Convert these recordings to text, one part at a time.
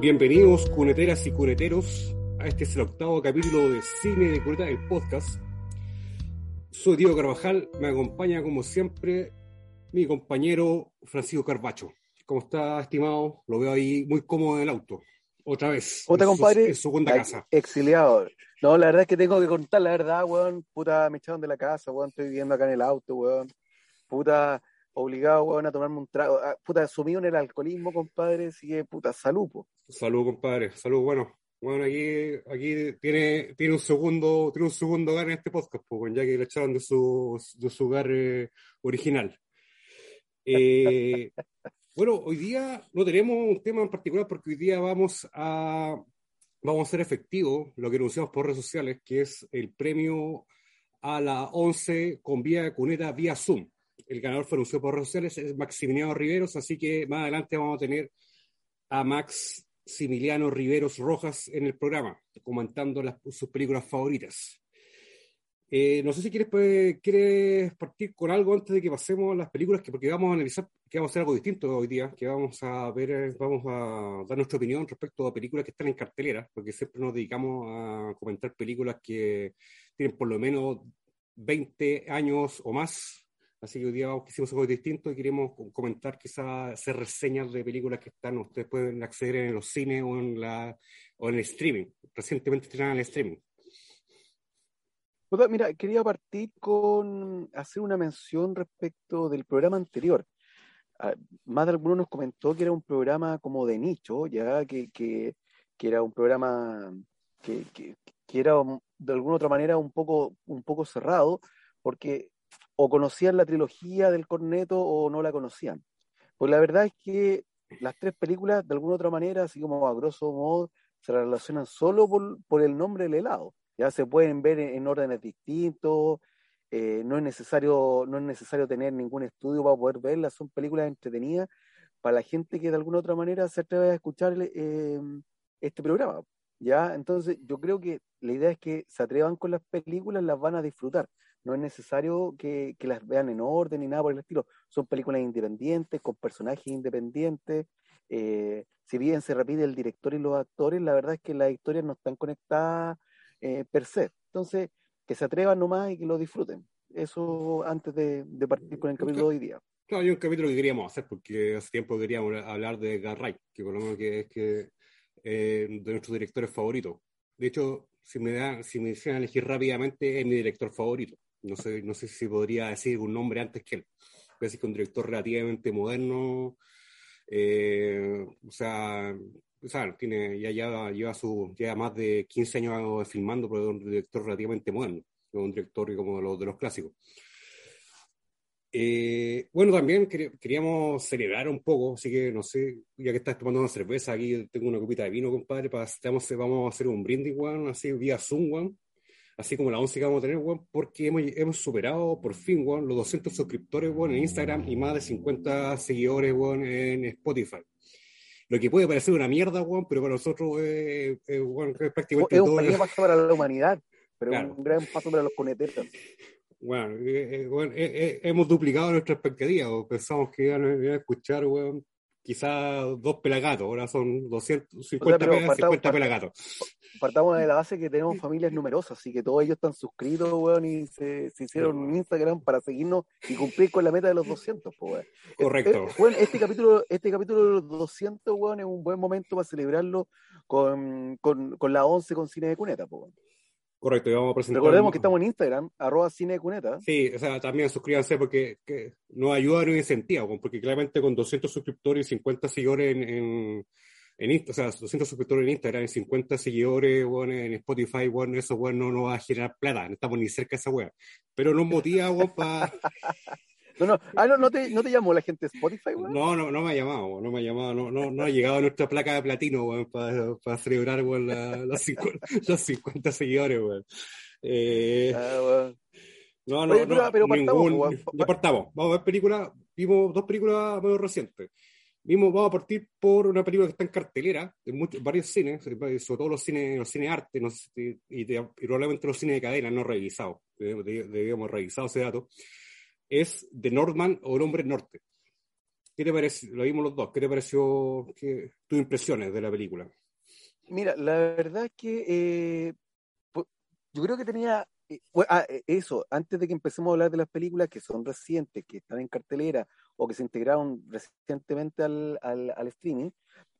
Bienvenidos, cuneteras y cuneteros, a este es el octavo capítulo de Cine de Cuneta, el podcast. Soy Diego Carvajal, me acompaña como siempre mi compañero Francisco Carbacho. ¿Cómo está, estimado? Lo veo ahí muy cómodo en el auto. Otra vez. Su- compadre. En segunda casa. Exiliado. No, la verdad es que tengo que contar la verdad, weón. Puta, me echaron de la casa, weón. Estoy viviendo acá en el auto, weón. Puta, obligado, weón, a tomarme un trago. Ah, Puta, sumido en el alcoholismo, compadre. Así que, puta, salud, po. Salud, compadre. Salud, bueno. Bueno, aquí, aquí tiene, tiene un segundo, tiene un segundo hogar en este podcast, pues, ya que le echaron de su, de su hogar eh, original. Eh, bueno, hoy día no tenemos un tema en particular porque hoy día vamos a, vamos a hacer efectivo lo que anunciamos por redes sociales, que es el premio a la 11 con vía cuneta vía Zoom. El ganador fue anunciado por redes sociales, es Maximiliano Riveros, así que más adelante vamos a tener a Max Similiano Riveros Rojas en el programa, comentando las- sus películas favoritas. Eh, no sé si quieres, pues, quieres partir con algo antes de que pasemos a las películas, que, porque vamos a analizar, que vamos a hacer algo distinto hoy día, que vamos a ver, vamos a dar nuestra opinión respecto a películas que están en cartelera, porque siempre nos dedicamos a comentar películas que tienen por lo menos 20 años o más. Así que hoy día quisimos algo distinto y queremos co- comentar, quizás hacer reseñas de películas que están, ustedes pueden acceder en los cines o en, la, o en el streaming. Recientemente estrenaron el streaming. Mira, quería partir con hacer una mención respecto del programa anterior. Ah, más de alguno nos comentó que era un programa como de nicho, ya que, que, que era un programa que, que, que era un- de alguna otra manera un poco, un poco cerrado, porque o conocían la trilogía del corneto o no la conocían. Pues la verdad es que las tres películas, de alguna otra manera, así como a grosso modo, se relacionan solo por, el nombre del helado. Ya se pueden ver en, en órdenes distintos, eh, no, es necesario, no es necesario tener ningún estudio para poder verlas, son películas entretenidas para la gente que de alguna otra manera se atreve a escuchar eh, este programa. ¿ya? Entonces, yo creo que la idea es que se atrevan con las películas, las van a disfrutar. No es necesario que, que las vean en orden ni nada por el estilo. Son películas independientes, con personajes independientes. eh, si bien se repite el director y los actores, la verdad es que las historias no están conectadas eh, per se. Entonces, que se atrevan nomás y que lo disfruten. Eso antes de, de partir con el capítulo de hoy día. Claro, hay un capítulo que queríamos hacer porque hace tiempo queríamos hablar de Wright, que por lo menos que es que eh, de nuestros directores favoritos. De hecho, si me da, si me hicieran elegir rápidamente, es mi director favorito. No sé, no sé si podría decir un nombre antes que él. Voy a decir que un director relativamente moderno, eh, o sea, o sea, tiene, ya, ya lleva su, lleva más de 15 años filmando, pero es un director relativamente moderno, no un director como los de los clásicos. Eh, bueno, también quer- queríamos celebrar un poco, así que no sé, ya que estás tomando una cerveza, aquí tengo una copita de vino, compadre, para, vamos, vamos a hacer un brindis, weón, así vía Zoom, weón, así como la 11 que vamos a tener, weón, porque hemos, hemos superado por fin, weón, los 200 suscriptores, weón, en Instagram y más de 50 seguidores, weón, en Spotify. Lo que puede parecer una mierda, weón, pero para nosotros es, es, weón, es prácticamente Es un todo. pequeño paso para la humanidad, pero Claro. un gran paso para los cuneteros. Bueno, eh, eh, bueno, eh, eh, hemos duplicado nuestra expectativa. o Pensamos que iban a escuchar, weón, quizás dos pelagatos. Ahora son 250 pero pelas, partamos- 50 pelagatos. Partamos de la base que tenemos familias numerosas, así que todos ellos están suscritos, weón, y se, se hicieron un Instagram para seguirnos y cumplir con la meta de los 200, pues, weón. Correcto. Weón, este capítulo, este capítulo de los 200, weón, es un buen momento para celebrarlo con, con, con la 11 con Cine de Cuneta, pues, weón. Correcto, y vamos a presentar. Recordemos que estamos en Instagram, arroba Cine de Cuneta. Sí, o sea, también suscríbanse porque que nos ayuda y nos incentiva, porque claramente con 200 suscriptores y 50 seguidores en, en, en Insta, o sea, 200 suscriptores en Instagram, 50 seguidores, bueno, en Spotify, bueno, eso, bueno, no va a generar plata, no estamos ni cerca de esa wea. Pero nos motiva, weón, para... No, no, ah, no, no, te, ¿no te llamó la gente de Spotify, weón? No, no, no me ha llamado, no me ha llamado, no, no, no ha llegado a nuestra placa de platino, weón, para, para celebrar, weón, la, los, 50, los 50 seguidores, weón. Eh, Ah, weón. no, no, Oye, no, pero- pero partamos, ningún, weón. ya partamos, vamos a ver películas, vimos dos películas medio recientes. Vimos, vamos a partir por una película que está en cartelera, en muchos, varios cines, sobre todo los cines, los cines arte, no sé y, de- y probablemente los cines de cadena no revisados, debíamos, revisado ese dato, es The Northman o El Hombre Norte. ¿Qué te parece? Lo vimos los dos. ¿Qué te pareció qué, tus impresiones de la película? Mira, la verdad es que eh, yo creo que tenía eh, ah, eh, eso, antes de que empecemos a hablar de las películas que son recientes, que están en cartelera o que se integraron recientemente al, al streaming,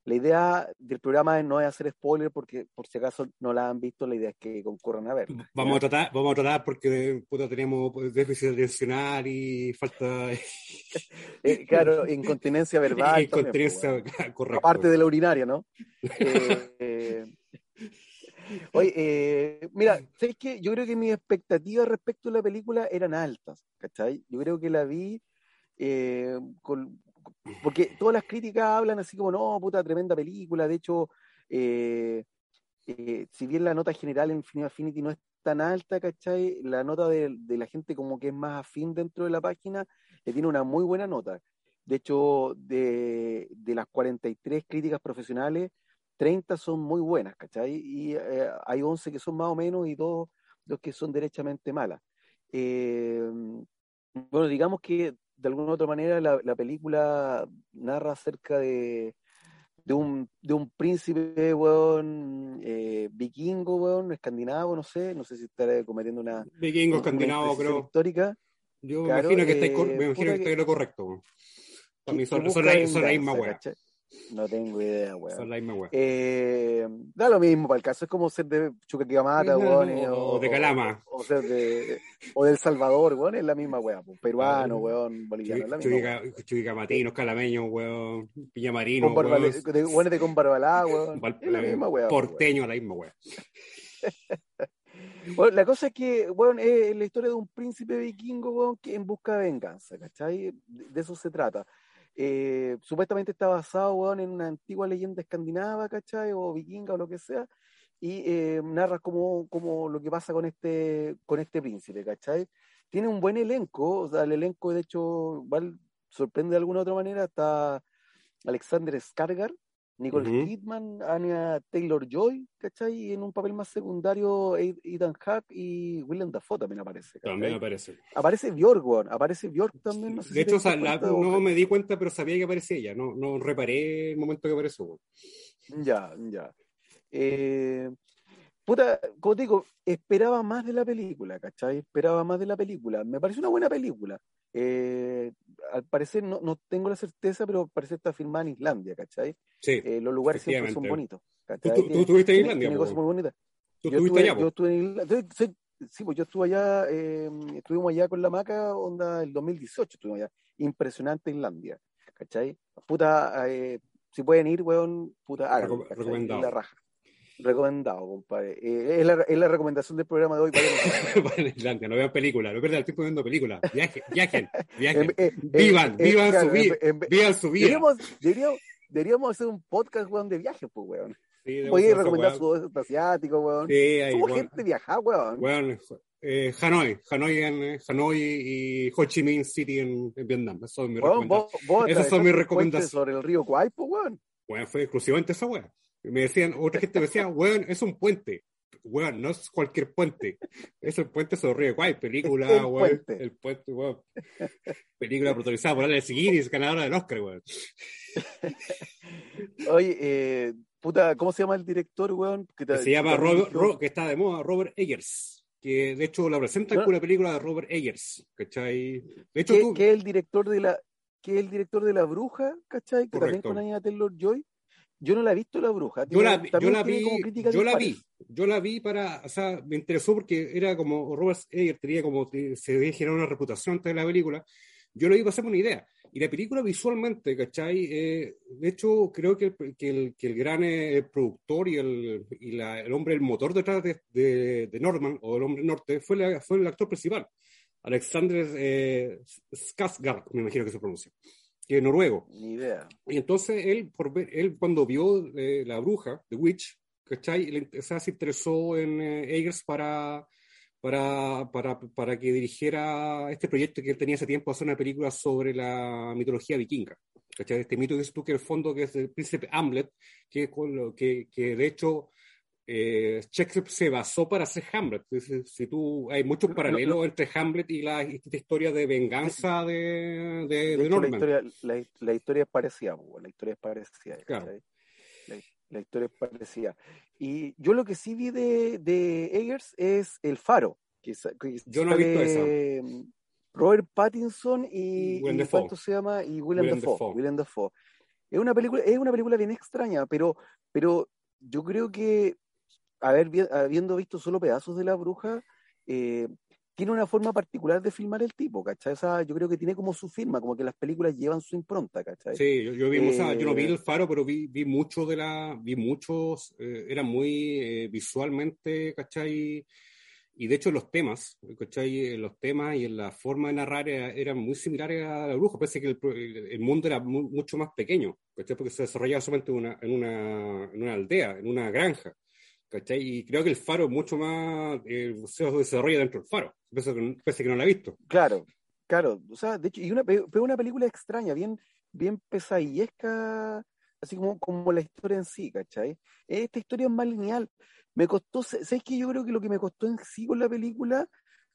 la idea del programa no es hacer spoiler porque por si acaso no la han visto, la idea es que concurran a ver. Vamos a tratar, vamos a tratar porque puta, tenemos pues, déficit atencional y falta Eh, claro, incontinencia verbal. también, pues, incontinencia bueno. correcta. Aparte de la urinaria, ¿no? Eh, eh, Oye, eh, mira, ¿sabes qué? Yo creo que mis expectativas respecto a la película eran altas, ¿cachai? Yo creo que la vi eh, con- porque todas las críticas hablan así como, no, puta, tremenda película. De hecho, eh, eh, si bien la nota general en Film Affinity no es tan alta, ¿cachai? La nota de, la gente como que es más afín dentro de la página, le tiene una muy buena nota. De hecho, de, de las 43 críticas profesionales, 30 son muy buenas, ¿cachai? Y eh, hay 11 que son más o menos y dos, dos que son derechamente malas. Eh, bueno, digamos que de alguna u otra manera la, la película narra acerca de, de, un, de un príncipe, weón, eh, vikingo, weón, escandinavo, no sé, no sé si estaré cometiendo una, Vikingo, una escandinavo, creo. histórica. Yo Claro, me imagino que estáis, eh, me imagino puta que que- estáis en lo correcto. Para mí son, son la, son la misma. No tengo idea, weón. Son la misma wea. Eh, da lo mismo para el caso, es como ser de Chuquicamata, weón, O de Calama. O, ser de, o del Salvador, weón, es la misma weá, pues, peruano, weón, boliviano, es la misma Chuquicamatinos, calameños, weón. Barba, weón. de, weones de weón, Val- es la misma pues, weón. Porteño, la misma. Bueno, la cosa es que, weón, es la historia de un príncipe vikingo, weón, que en busca de venganza, ¿cachai? De, de eso se trata. Eh, supuestamente está basado, en una antigua leyenda escandinava, ¿cachai? O vikinga o lo que sea, y eh, narra como, como lo que pasa con este, con este príncipe, ¿cachai? Tiene un buen elenco, o sea, el elenco, de hecho, igual sorprende de alguna otra manera, está Alexander Skarsgård, Nicole Ujú. Kidman, Anya Taylor-Joy, ¿cachai? Y en un papel más secundario, Ed- Ethan Hawke y Willem Dafoe también aparece, ¿cachai? También aparece. Aparece Bjork, aparece Bjork también, no sé De si hecho, o sea, la- cuenta, no me di cuenta, pero sabía que aparecía ella. No, no reparé el momento que apareció. Ya, ya. Eh, puta, como te digo, esperaba más de la película, ¿cachai? Esperaba más de la película. Me pareció una buena película. Eh, al parecer, no, no tengo la certeza, pero parece que está filmada en Islandia, ¿cachai? Sí. Eh, los lugares siempre son bonitos. ¿Tú, ¿cachai? tú- estuviste en Islandia, cosas muy bonitas. Tú yo estuviste estuve, allá, yo estuve en Islandia. Sí, sí, pues yo estuve allá, eh, estuvimos allá con la maca, onda, el 2018 estuvimos allá. Impresionante Islandia, ¿cachai? Puta, eh, si pueden ir, weón, puta, háganlo, la raja. Recomendado, compadre. Eh, es, la, es la recomendación del programa de hoy. vayan. Van a Islandia, no vean películas, no pierdan el tiempo viendo películas. Viajen, viajen, viajen. En- eh, Vivan, vivan claro, su vida, vivan su vida. Deberíamos, deberíamos, deberíamos hacer un podcast, weón, de viajes, pues, weón. Sí, esa recomendar sudeste asiático, weón. Sí, ahí, Somos weón. gente viajada, weón. Weón, eh, Hanoi, Hanoi, en, eh, Hanoi y Ho Chi Minh City en, en Vietnam. Eso es mi Weón, recomendación. vos, vos Esas son mis recomendaciones. sobre el río Kwai, pues, weón. Weón, fue exclusivamente esa weá. Me decían, otra gente me decía, weón, es un puente. Weón, no es cualquier puente. Es el puente sobre Río Guay, película, El weón. puente. El puente, weón. Película protagonizada por Alex Guinness, ganadora del Oscar, weón. Oye, eh, puta, ¿cómo se llama el director, weón? Que, te- Que se llama Robert, Ro- que está de moda, Robert Eggers. Que de hecho la presentan No. con una película de Robert Eggers, ¿cachai? De hecho, que, tú, que es el director de la que el director de la bruja, ¿cachai? Que también con Anya Taylor Joy. Yo no la he visto la bruja. yo la, vi- yo la vi, yo la vi, yo la vi para, o sea, me interesó porque era como Robert Eggers tenía como, se había generado una reputación ante la película, Yo lo iba a hacer una idea. Y la película visualmente, ¿cachai? Eh, de hecho, creo que, que, el, que el, gran eh, productor y, el, y la, el hombre, el motor detrás de, de, de, Norman, o el hombre norte, fue, la, fue el actor principal, Alexander eh, Skarsgård, me imagino que se pronuncia, que es noruego. Ni idea. Y entonces él, por ver, él cuando vio eh, La Bruja, The Witch, ¿cachai? Le, o sea, se interesó en eh, Eggers para para, para, para, que dirigiera este proyecto que él tenía hace tiempo, hacer una película sobre la mitología vikinga. ¿cachai? Este mito que es tú, que el fondo que es el príncipe Hamlet, que, que, que de hecho eh, Shakespeare se basó para hacer Hamlet. Si, si tú, hay muchos paralelos no, no. entre Hamlet y la, esta historia de venganza de, de, de, de Norman. La historia, la, la historia es parecida, la historia es parecida. Claro. La, la, historia es parecida. Y yo lo que sí vi de, de Eggers es El Faro. Que, que yo no he visto esa. Robert Pattinson y, y ¿cuánto se llama? Y Willem Dafoe. Dafoe. Willem Dafoe. Es una película, es una película bien extraña, pero, pero yo creo que haber, habiendo visto solo pedazos de la bruja, eh, tiene una forma particular de filmar el tipo, ¿cachai? O sea, yo creo que tiene como su firma, como que las películas llevan su impronta, ¿cachai? Sí, yo, yo, vi, Eh, o sea, yo no vi el faro, pero vi, vi mucho de la, vi muchos, eh, era muy eh, visualmente, ¿cachai? Y de hecho los temas, ¿cachai? Los temas y la forma de narrar era, eran muy similares a la bruja, parece que el, el mundo era mu mucho más pequeño, ¿cachai? Porque se desarrollaba solamente una, en, una, en una aldea, en una granja. ¿Cachai? Y creo que el faro mucho más, eh, se desarrolla dentro del faro, pese que, pese que no la he visto. Claro, claro, o sea, de hecho, y una, una película extraña, bien, bien pesadillesca, así como, como la historia en sí, ¿cachai? Esta historia es más lineal. Me costó, ¿sabes qué? Yo creo que lo que me costó en sí con la película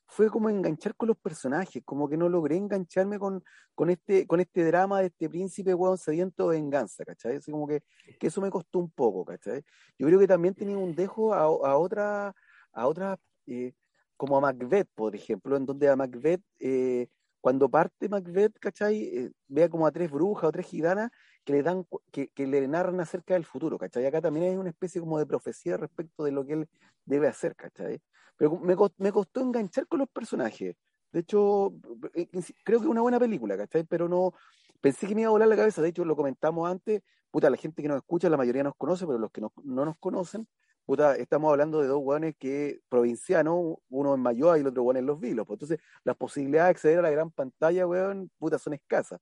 fue como enganchar con los personajes, como que no logré engancharme con, con, este, con este drama de este príncipe weón sediento de venganza, ¿cachai? Así como que, que eso me costó un poco, ¿cachai? Yo creo que también tenía un dejo a, a otra, a otra eh, como a Macbeth, por ejemplo, en donde a Macbeth, eh, cuando parte Macbeth, ¿cachai? Eh, vea como a tres brujas o tres gitanas que le dan, que, que, le narran acerca del futuro, ¿cachai? Acá también hay una especie como de profecía respecto de lo que él debe hacer, ¿cachai? Pero me costó, me costó enganchar con los personajes. De hecho, eh, creo que es una buena película, ¿cachai? Pero no, pensé que me iba a volar la cabeza, de hecho lo comentamos antes, puta, la gente que nos escucha, la mayoría nos conoce, pero los que no, no nos conocen, puta, estamos hablando de dos hueones que provincianos, uno en Mayoa y el otro hueón en Los Vilos, pues entonces las posibilidades de acceder a la gran pantalla, hueón, puta, son escasas.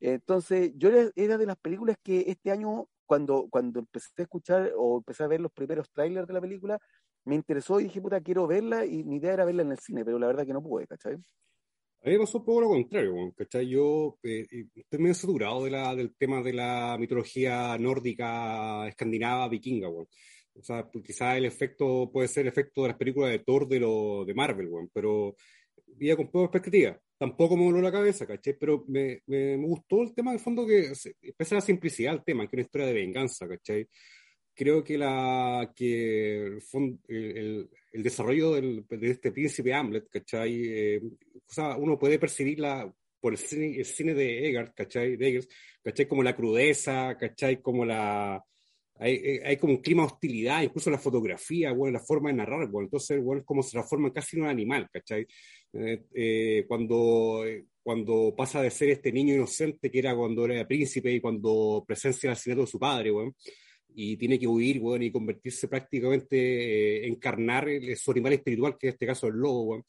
Entonces, yo era, de las películas que este año, cuando, cuando empecé a escuchar o empecé a ver los primeros trailers de la película, me interesó y dije, puta, quiero verla, y mi idea era verla en el cine, pero la verdad que no pude, ¿cachai? A mí me pasó un poco lo contrario, ¿cachai? Yo eh, estoy medio saturado de la, del tema de la mitología nórdica, escandinava, vikinga, bueno. O sea, pues quizás el efecto puede ser el efecto de las películas de Thor de, lo, de Marvel, bueno, pero iba con poca perspectiva. Tampoco me voló la cabeza, ¿cachai? Pero me, me, me gustó el tema, de fondo, que pese a la simplicidad del tema, que es una historia de venganza, ¿cachai? Creo que, la, que el, el, el desarrollo del, de este príncipe Hamlet, ¿cachai? Eh, o sea, uno puede percibirla por el cine, el cine de Eggers, ¿cachai? De Eggers, ¿cachai? Como la crudeza, ¿cachai? Como la... Hay, hay, como un clima de hostilidad, incluso la fotografía, bueno, la forma de narrar, bueno, entonces, bueno, es como se transforma casi en un animal, ¿cachai? Eh, eh, cuando, cuando pasa de ser este niño inocente que era cuando era príncipe y cuando presencia el asesinato de su padre, bueno, y tiene que huir, bueno, y convertirse prácticamente, eh, encarnar el, su animal espiritual, que en este caso es el lobo, bueno.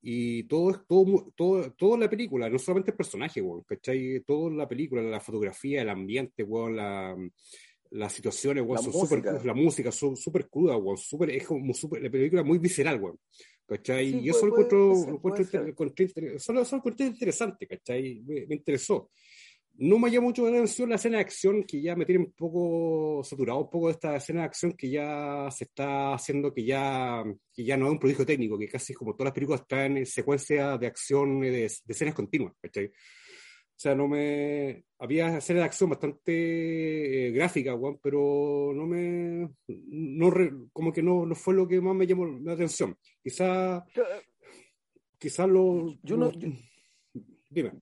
Y todo, todo, todo, todo la película, no solamente el personaje, bueno, ¿cachai? Todo la película, la fotografía, el ambiente, bueno, la, las situaciones, bueno, la son música. super, la música, son súper cruda, bueno, super, es como super, la película muy visceral, bueno. ¿Cachai? Sí, y eso lo encontré interesante, ¿cachai? Me, me interesó. No me llamó mucho la atención la escena de acción, que ya me tiene un poco saturado, un poco de esta escena de acción que ya se está haciendo, que ya, que ya no es un prodigio técnico, que casi como todas las películas traen en secuencia de acción, eh, de, de escenas continuas, ¿cachai? O sea, no me... Había escenas de acción bastante eh, gráficas, pero no me... No re- como que no, no fue lo que más me llamó la atención. Quizá, quizá lo... Yo no- yo- Dime.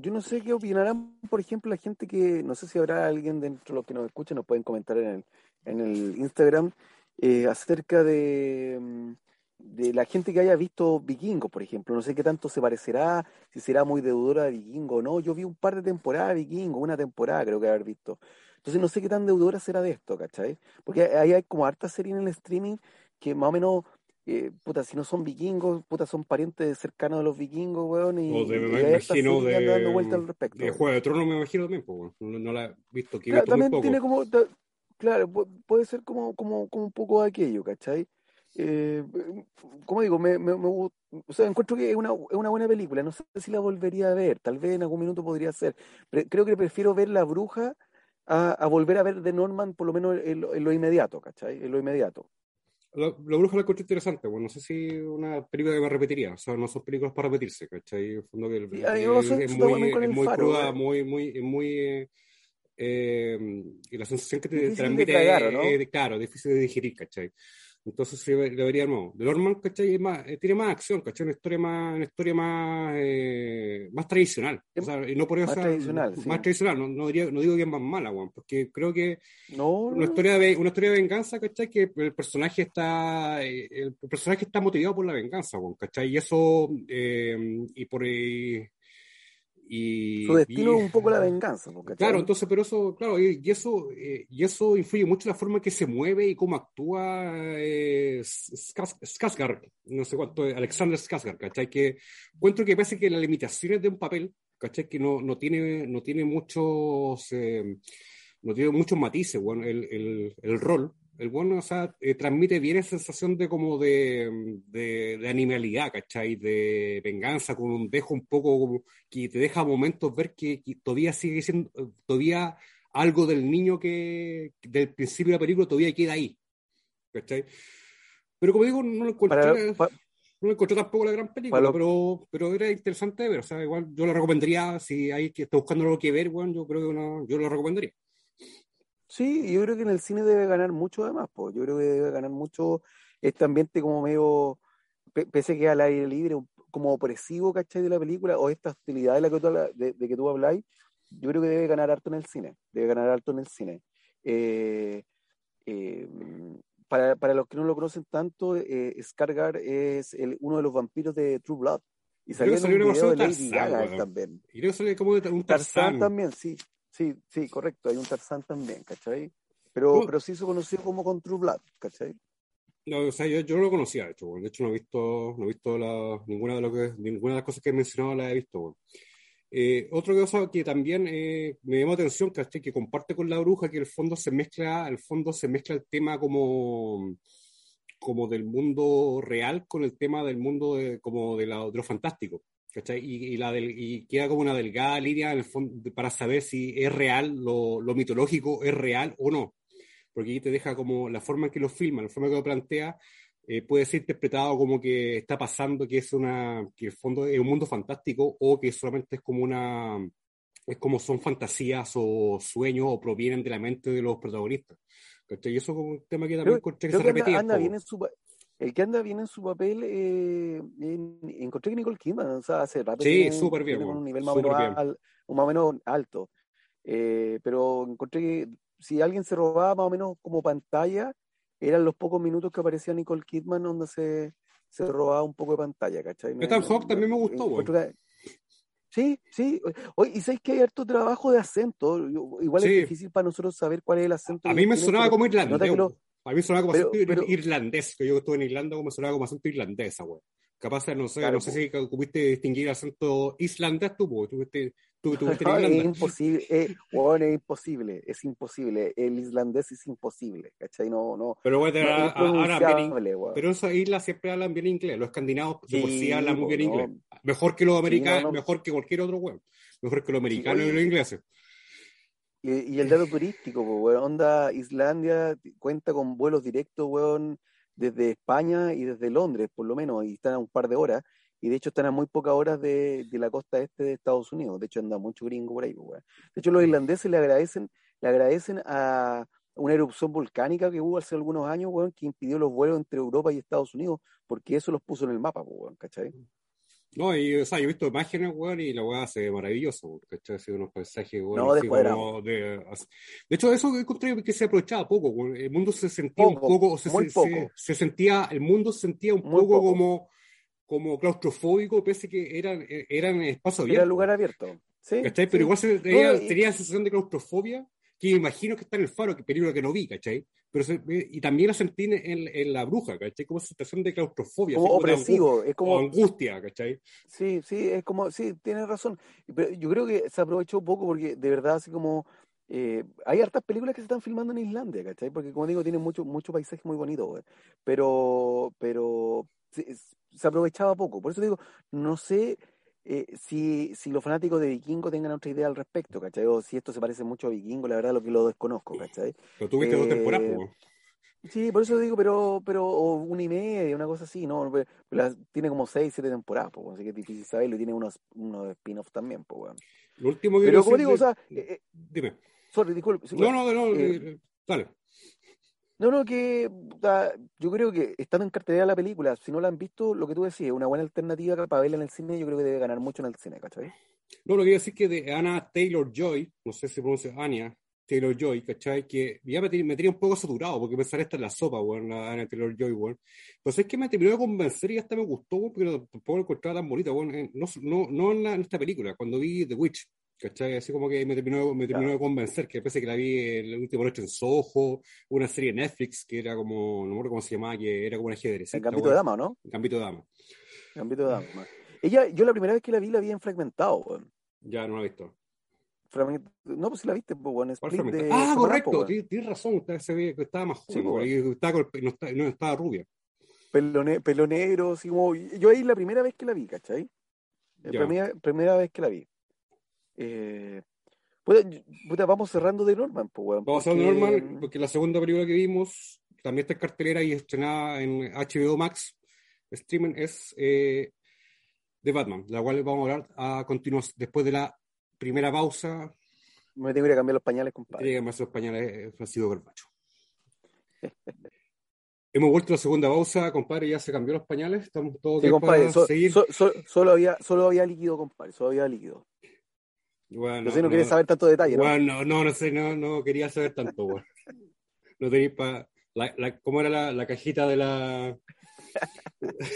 Yo no sé qué opinarán, por ejemplo, la gente que, no sé si habrá alguien dentro de los que nos escucha, nos pueden comentar en el, en el Instagram, eh, acerca de, mm, de la gente que haya visto Vikingos, por ejemplo. No sé qué tanto se parecerá, si será muy deudora de Vikingo o no. Yo vi un par de temporadas de Vikingos, una temporada creo que haber visto. Entonces no sé qué tan deudora será de esto, ¿cachai? Porque ahí hay como harta serie en el streaming que más o menos, eh, puta, si no son vikingos, puta, son parientes cercanos de los vikingos, weón. Y, O de, y me imagino anda dando vuelta al de, respecto. de Juego de Tronos, me imagino también, pues, weón. no, no la he visto, que he Claro, visto muy también poco. tiene como, claro, pu- puede ser como, como, como un poco aquello, ¿cachai? Eh, como digo, me, me, me o sea, encuentro que es una, es una buena película, no sé si la volvería a ver, tal vez en algún minuto podría ser, pero creo que prefiero ver La Bruja a, a volver a ver The Norman, por lo menos en, lo en lo inmediato, ¿cachai? En lo inmediato. La, la bruja la encontré interesante, bueno, no sé si una película que me repetiría, o sea, no son películas para repetirse, ¿cachai? En el fondo que el- yo lo es, muy, es el muy faro, cruda, eh. muy, muy, muy, eh, eh, y la sensación que te Difícil de transmite tragar, ¿o no? claro, difícil de digerir, ¿cachai? Entonces sí, le vería de nuevo. De Norman, ¿cachai? Más, eh, tiene más acción, ¿cachai? Una historia más, una historia más, eh, más tradicional. O sea, y no por eso Más sea- tradicional, sí. más tradicional, no, no, diría, no digo que es más mala, weón, porque creo que No, una historia de, una historia de venganza, ¿cachai? Que el personaje está, eh, el personaje está motivado por la venganza, weón, ¿cachai? Y eso, eh, y por, eh, y, su destino y- es un poco la venganza, ¿cachai? Claro, entonces, pero eso, claro, y, y eso, eh, y eso influye mucho en la forma en que se mueve y cómo actúa eh, Skars- Skarsgård, no sé cuánto, Alexander Skarsgård, ¿cachai? Que encuentro que parece que las limitaciones de un papel, ¿cachai? Que no, no tiene, no tiene muchos, eh, no tiene muchos matices, bueno, el, el, el rol, el bueno, o sea, eh, transmite bien esa sensación de como de, de, de animalidad, ¿cachai? De venganza, con un dejo un poco como que te deja a momentos ver que, que todavía sigue siendo, todavía algo del niño que del principio de la película todavía queda ahí, ¿cachai? Pero como digo, no lo encontré, Para, pa- no lo encontré tampoco la gran película, Para lo- pero, pero era interesante de ver, o sea, igual yo lo recomendaría, si hay que está buscando algo que ver, bueno, yo creo que yo lo recomendaría. Sí, yo creo que en el cine debe ganar mucho además, pues. Yo creo que debe ganar mucho este ambiente como medio, pe- pese a que al aire libre, como opresivo, ¿cachai? De la película, o esta hostilidad de la que tú, de, de que tú habláis, yo creo que debe ganar harto en el cine, debe ganar harto en el cine. Eh, eh, para, para los que no lo conocen tanto, eh, Skarsgård es el, uno de los vampiros de True Blood. Y salió en salió un video de Lady Gaga también. Y creo que sale como un Tarzán Tarzán. también, sí, sí, sí, correcto, hay un Tarzán también, ¿cachai? Pero, No. pero se hizo conocido como con True Blood, ¿cachai? No, o sea, yo, yo no lo conocía, de hecho, weón. de hecho no he visto, no he visto la- ninguna, de lo que, ninguna de las cosas que he mencionado la he visto. weón. Eh, otra cosa que también eh, me llamó la atención, ¿cachai? que comparte con la bruja, que el fondo se mezcla, el fondo se mezcla el tema como, como del mundo real con el tema del mundo de, como de, la, de lo fantástico. ¿Cachai? Y, y la del, y queda como una delgada línea en el fondo, para saber si es real, lo, lo mitológico es real o no porque ahí te deja como la forma en que lo filma, la forma en que lo plantea, eh, puede ser interpretado como que está pasando, que es una, que el fondo es un mundo fantástico o que solamente es como una, es como son fantasías o sueños o provienen de la mente de los protagonistas. ¿cachai? Y eso es como un tema que también Creo, que se anda, repetía un anda poco. bien en su pa- el que anda bien en su papel, eh, en- encontré que Nicole Kidman, o sea, hace rato Sí, súper bien, tiene un nivel más o menos, bien. al- un más o menos alto. Eh, pero encontré que si alguien se robaba más o menos como pantalla, eran los pocos minutos que aparecía Nicole Kidman donde se, se robaba un poco de pantalla, ¿cachai? Me- Ethan Hawke también me gustó, que- Sí, sí. Oye, y sabéis que hay harto trabajo de acento. Igual Sí. es difícil para nosotros saber cuál es el acento. A mí me sonaba como irlandés. A mí me sonaba como pero- acento pero- irlandés, que yo estuve en Irlanda, como me sonaba como acento irlandés, wea. Capaz, no sé, Claro, no sé si pudiste distinguir acento islandés tú, po, tuviste, tú, tuviste en No, es Irlanda. imposible, eh, weón, es imposible, es imposible. El islandés es imposible, ¿cachai? No, no, Pero bueno, no, ahora, es bien, weón. pero esas islas siempre hablan bien inglés, los escandinavos de por sí Sí, hablan muy bien no. inglés. Mejor que los americanos, no, no. mejor que cualquier otro weón. Mejor que los americanos y los ingleses. Y, el dato turístico, po, weón, onda Islandia cuenta con vuelos directos, weón, desde España y desde Londres, por lo menos, y están a un par de horas, y de hecho están a muy pocas horas de, de la costa este de Estados Unidos, de hecho anda mucho gringo por ahí, weón. De hecho los irlandeses le agradecen, le agradecen a una erupción volcánica que hubo hace algunos años, weón, que impidió los vuelos entre Europa y Estados Unidos, porque eso los puso en el mapa, weón, ¿cachai? No, y, o sea, yo he visto imágenes, weón, y la weá se ve maravilloso, ¿cachai? Así unos paisajes, weón. No, así como de, así- de hecho, eso encontré que se aprovechaba poco, weón. El mundo se sentía un Poco, poco, se, muy se- poco. se- se sentía, el mundo se sentía un poco poco. como, como claustrofóbico, pese que eran, eran espacio Era abierto. lugar abierto. Sí, ¿Cachai? Pero sí. igual se, tenía, No, y- tenía sensación de claustrofobia, que me imagino que está en el faro, que película que no vi, ¿cachai? Pero se- y también la sentí en, en la bruja, ¿cachai? Como sensación de claustrofobia. como de opresivo, es angu- o como, angustia, ¿cachai? sí, sí, es como, sí, tienes razón. Pero yo creo que se aprovechó poco porque de verdad así como eh, hay hartas películas que se están filmando en Islandia, ¿cachai? Porque como digo, tiene mucho, mucho paisaje muy bonito, güey. Pero, pero se, se aprovechaba poco. Por eso digo, no sé eh, si, si los fanáticos de Vikingo tengan otra idea al respecto, ¿cachai? O si esto se parece mucho a Vikingo, la verdad lo que lo desconozco, ¿cachai? Pero tuviste dos Eh, temporadas, po, weón. Sí, por eso digo, pero, pero o una y media, una cosa así, ¿no? Pero- pero las- tiene como seis, siete temporadas, pues, así que es difícil saberlo, y tiene unos, unos spin-offs también, pues, weón. Lo último que Pero como digo, o sea, eh, eh, Dime. sorry, disculpe. sí, No, bueno, no, no, eh, eh, dale. No, no, que yo creo que estando en cartelera la película, si no la han visto, lo que tú decías, una buena alternativa para verla en el cine, yo creo que debe ganar mucho en el cine, ¿cachai? No, lo que iba a decir que de Anna Taylor Joy, no sé si pronuncia Anya Taylor Joy, ¿cachai? Que ya me, tenía- un poco saturado porque pensar esta en la sopa, weón, la Anna Taylor Joy, weón. Pues es que me terminó de convencer y hasta me gustó, weón, no- tampoco la encontraba tan bonita, weón. No, no, no en esta película, cuando vi The Witch, ¿cachai? Así como que me terminó, me terminó Claro. de convencer, que pese que la vi el último noche en Soho, una serie de Netflix que era como, no me acuerdo cómo se llamaba, que era como una El ajedrecista, Gambito de. Dama, ¿o ¿no? Gambito de Dama. Gambito de Dama. Ella, yo la primera vez que la vi, la vi en fragmentado, weón. Ya no la he visto. Fragment- No, pues si la viste, pues, weón, de Ah, correcto, pues, tienes razón, usted se ve que estaba más Sí, joven, pues, estaba el pe- no, estaba rubia. Pelo, ne- pelo negro, así como. Yo ahí la primera vez que la vi, ¿cachai? La Ya. primera, primera vez que la vi. Eh, puta, vamos cerrando de Norman, pues, weón. Vamos porque- ver normal, porque la segunda película que vimos, también está en cartelera y estrenada en HBO Max, streaming, es eh, de Batman, la cual vamos a hablar a continuación, después de la primera pausa, Me tengo que ir a cambiar los pañales, compadre. tiene que más españoles eh, Francisco Carpacho. Hemos vuelto a la segunda pausa, compadre, ya se cambió los pañales, estamos todos Sí, compadre, para so- seguir. so- so- solo, había, solo había líquido, compadre, solo había líquido. Bueno, No sé, no, quieres saber tanto detalle, ¿no? Bueno, no, no, no sé, no, no quería saber tanto, weón. No tenéis para. La, la- ¿Cómo era la, la cajita de la.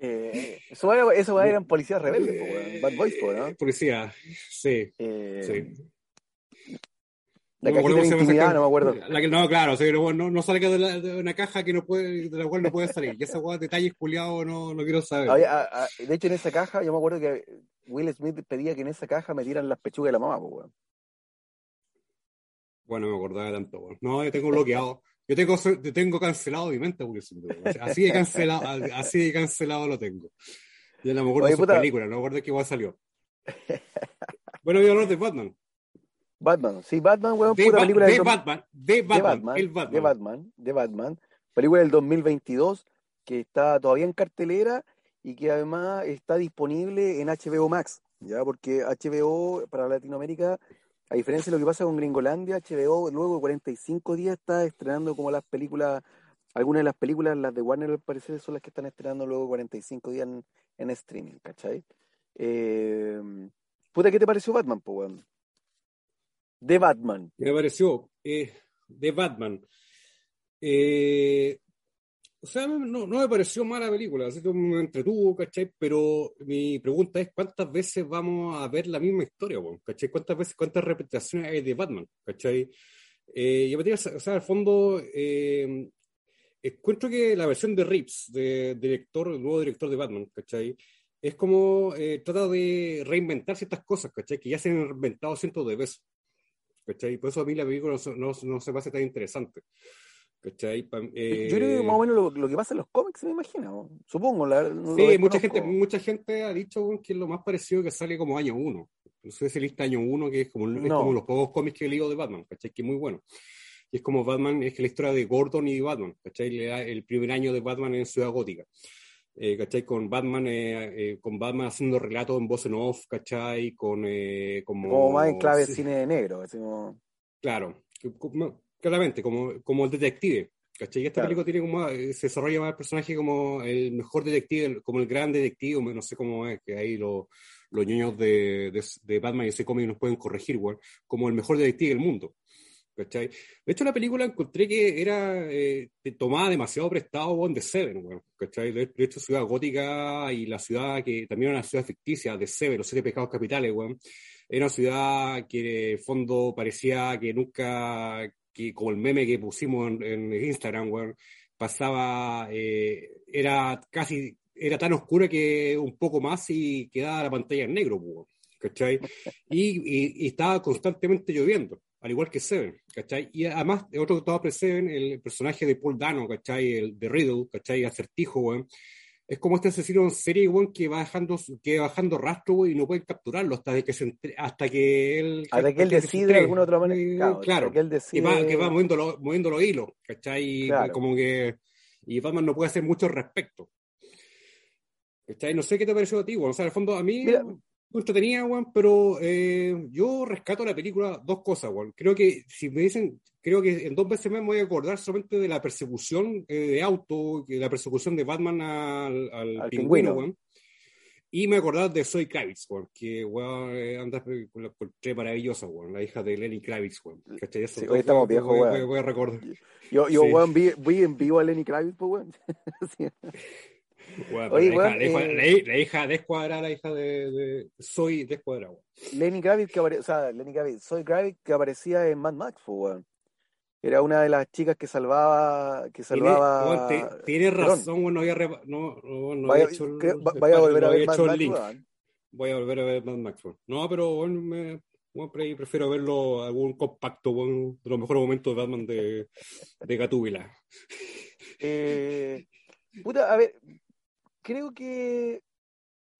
Eh, eso eso eran policías rebeldes, weón. Bad Boys, ¿no? Policía? Sí, Eh, sí. La No me cajita de no me acuerdo. La que- no, claro, sí, no, no, no salga de, la- de una caja que no puede, de la cual no puede salir. Y esa weá, detalles culiados, no, no quiero saber. A- a- de hecho, en esa caja, yo me acuerdo que Will Smith pedía que en esa caja metieran las pechugas de la mamá, po, weón. Bueno, no me acordaba tanto, weón. No, yo tengo bloqueado. Yo tengo, yo tengo cancelado mi mente, porque así de cancelado, así de cancelado lo tengo. Ya no me acuerdo Oye, de películas, no me acuerdo de qué igual salió. Bueno, voy a hablar de Batman. Batman, sí, Batman, weón, De, puta Ba- película de del dos- Batman, de de Batman, Batman, el de Batman. Batman, de Batman, película del 2022 que está todavía en cartelera y que además está disponible en HBO Max, ya porque HBO para Latinoamérica, a diferencia de lo que pasa con Gringolandia, HBO luego de 45 días está estrenando como las películas, algunas de las películas, las de Warner al parecer son las que están estrenando luego de 45 días en, en streaming, ¿cachai? Eh, puta, ¿qué te pareció Batman, po, weón? De Batman. Me pareció eh, de Batman. Eh, o sea, no, no me pareció mala película, así que me entretuvo, ¿cachai? Pero mi pregunta es, ¿cuántas veces vamos a ver la misma historia, weón? ¿cachai? ¿Cuántas veces, cuántas repeticiones hay de Batman, ¿cachai? Eh, yo me o sea, al fondo, eh, encuentro que la versión de Reeves, de director, el nuevo director de Batman, ¿cachai? Es como eh, trata de reinventar ciertas cosas, ¿cachai? Que ya se han reinventado cientos de veces. ¿Cachai? Por eso a mí la película no, no, no se me hace tan interesante. ¿cachai? Eh, Yo creo que más o menos lo, lo que pasa en los cómics, me imagino. Supongo. La, no Sí, mucha gente, mucha gente ha dicho que es lo más parecido que sale como año uno. No sé si lista año uno, que es como, es No. como los pocos cómics que he leído de Batman, ¿cachai? Que es muy bueno. Y es como Batman, es que la historia de Gordon y Batman, ¿cachai? El primer año de Batman en Ciudad Gótica. Eh, ¿cachai? Con Batman, eh, eh, con Batman haciendo relatos en voz en off, ¿cachai? Con, eh, como... Como más en clave sí, cine negro. Así como... Claro, como- claramente, como, como el detective, ¿Cachai? Y esta película tiene como, eh, se desarrolla más el personaje como el mejor detective, como el gran detective, no sé cómo es, que ahí los, los niños de, de, Batman y ese cómic nos pueden corregir, igual, como el mejor detective del mundo. ¿Cachai? De hecho, la película encontré que era eh, tomada demasiado prestado bueno, de Seven, bueno, ¿cachai? De, hecho, Ciudad Gótica y la ciudad que también era una ciudad ficticia de Seven, los siete pecados capitales, bueno, era una ciudad que en el fondo parecía que nunca, que como el meme que pusimos en, Instagram, bueno, pasaba, eh, era casi, era tan oscura que un poco más y quedaba la pantalla en negro, bueno, ¿cachai? y, y estaba constantemente lloviendo al igual que Seven, ¿cachai? Y además, otro que estaba Seven, el personaje de Paul Dano, ¿cachai? El de Riddle, ¿cachai? Acertijo, weón. Es como este asesino en serie, weón, que va bajando, que va bajando rastro, weón, y no pueden capturarlo hasta que se hasta que él... Hasta que él decide de alguna otra manera. Claro, que él decide... va, que va moviendo, los, moviendo los hilos, ¿cachai? Como que... Y Batman no puede hacer mucho al respecto. No sé qué te pareció a ti, weón. O sea, el fondo, a mí entretenida, weón, pero eh, yo rescato la película dos cosas, weón. Creo que si me dicen, creo que en dos veces más me voy a acordar solamente de la persecución eh, de auto, la persecución de Batman al, al, pingüino, weón. Y me acordaba de Soy Kravitz, weón, que weón, eh, anda con la encontré maravillosa, weón, la hija de Lenny Kravitz, weón. Sí, hoy estamos viejos, weón. Voy, a recordar. Yo, yo weón, vi, vi, en vivo a Lenny Kravitz, pues, weón. sí. Oye, la, hija, eh, la, hija, descuadrada, la hija de, Soy descuadrada. Lenny Kravitz, que aparecía, o sea, Lenny Kravitz, Soy Kravitz, que aparecía en Mad Max, weón. Era una de las chicas que salvaba. Que salvaba Tienes razón, bueno, no había, no, no, no vaya, hecho el, vaya a volver a ver Mad Max. Voy a volver a ver Mad Max. No, pero bueno, me, prefiero verlo algún compacto bueno, de los mejores momentos de Batman de, de Gatúbila. Eh, puta, a ver, creo que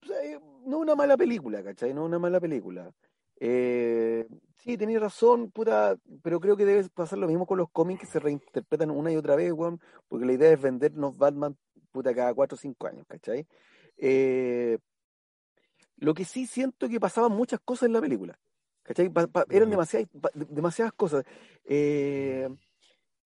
eh, no es una mala película, ¿cachai? No es una mala película. Eh, sí, tenéis razón, puta, pero creo que debe pasar lo mismo con los cómics que se reinterpretan una y otra vez, weón, porque la idea es vendernos Batman, puta, cada cuatro o cinco años, ¿cachai? Eh, lo que sí siento que pasaban muchas cosas en la película, ¿cachai? eran demasiadas, demasiadas cosas. Eh,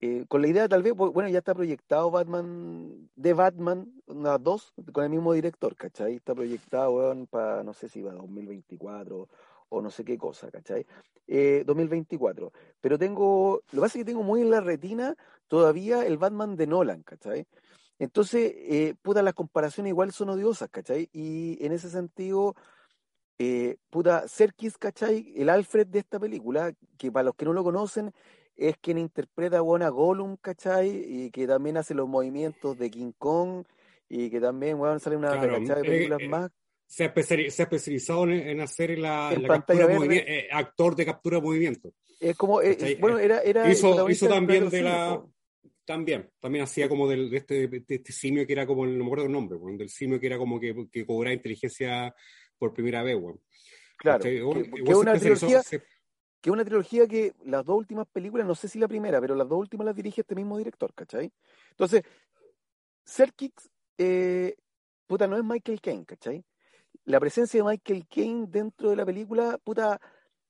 eh, con la idea tal vez, bueno, ya está proyectado Batman, de Batman, una dos, con el mismo director, ¿cachai? Está proyectado, para, no sé si va a 2024 o no sé qué cosa, ¿cachai? 2024. Eh, Pero tengo, lo que pasa es que tengo muy en la retina todavía el Batman de Nolan, ¿cachai? Entonces, eh, puta, las comparaciones igual son odiosas, ¿cachai? Y en ese sentido, eh, puta, Serkis, ¿cachai? El Alfred de esta película, que para los que no lo conocen, es quien interpreta a Gollum, ¿cachai? Y que también hace los movimientos de King Kong y que también, bueno, sale una claro, de eh, películas eh, más. Se ha, especializado en, hacer la, captura eh, actor de captura de movimiento. Es como, bueno, era, era hizo, hizo también de la... También, también hacía como del, de, este, de este simio que era como, no me acuerdo el nombre, del simio que era como que, que cobraba inteligencia por primera vez, bueno. Claro, que, una trilogía, que es una trilogía que las dos últimas películas, no sé si la primera, pero las dos últimas las dirige este mismo director, ¿cachai? Entonces, Serkix, eh, puta, no es Michael Caine, ¿cachai? La presencia de Michael Caine dentro de la película, puta,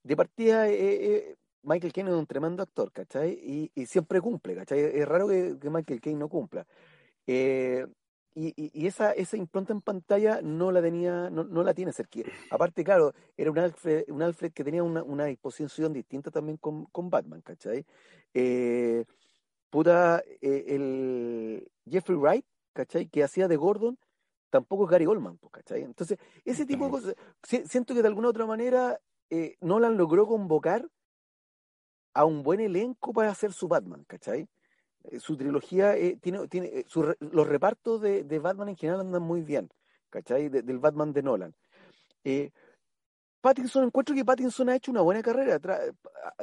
de partida, eh, eh, Michael Caine es un tremendo actor, ¿cachai? Y, siempre cumple, ¿cachai? Es raro que, Michael Caine no cumpla. Eh, y, esa, esa impronta en pantalla no la tenía, no, no la tiene Serkis. Aparte, claro, era un Alfred, un Alfred que tenía una, una disposición distinta también con, con Batman, ¿cachai? Eh, puta, eh, el Jeffrey Wright, ¿cachai? Que hacía de Gordon, tampoco es Gary Oldman, pues, ¿cachai? Entonces, ese tipo de cosas, siento que de alguna otra manera eh, Nolan logró convocar a un buen elenco para hacer su Batman, ¿cachai? Eh, su trilogía eh, tiene, tiene eh, los repartos de, Batman en general andan muy bien, ¿cachai? del Batman de Nolan. Pattinson, encuentro que Pattinson ha hecho una buena carrera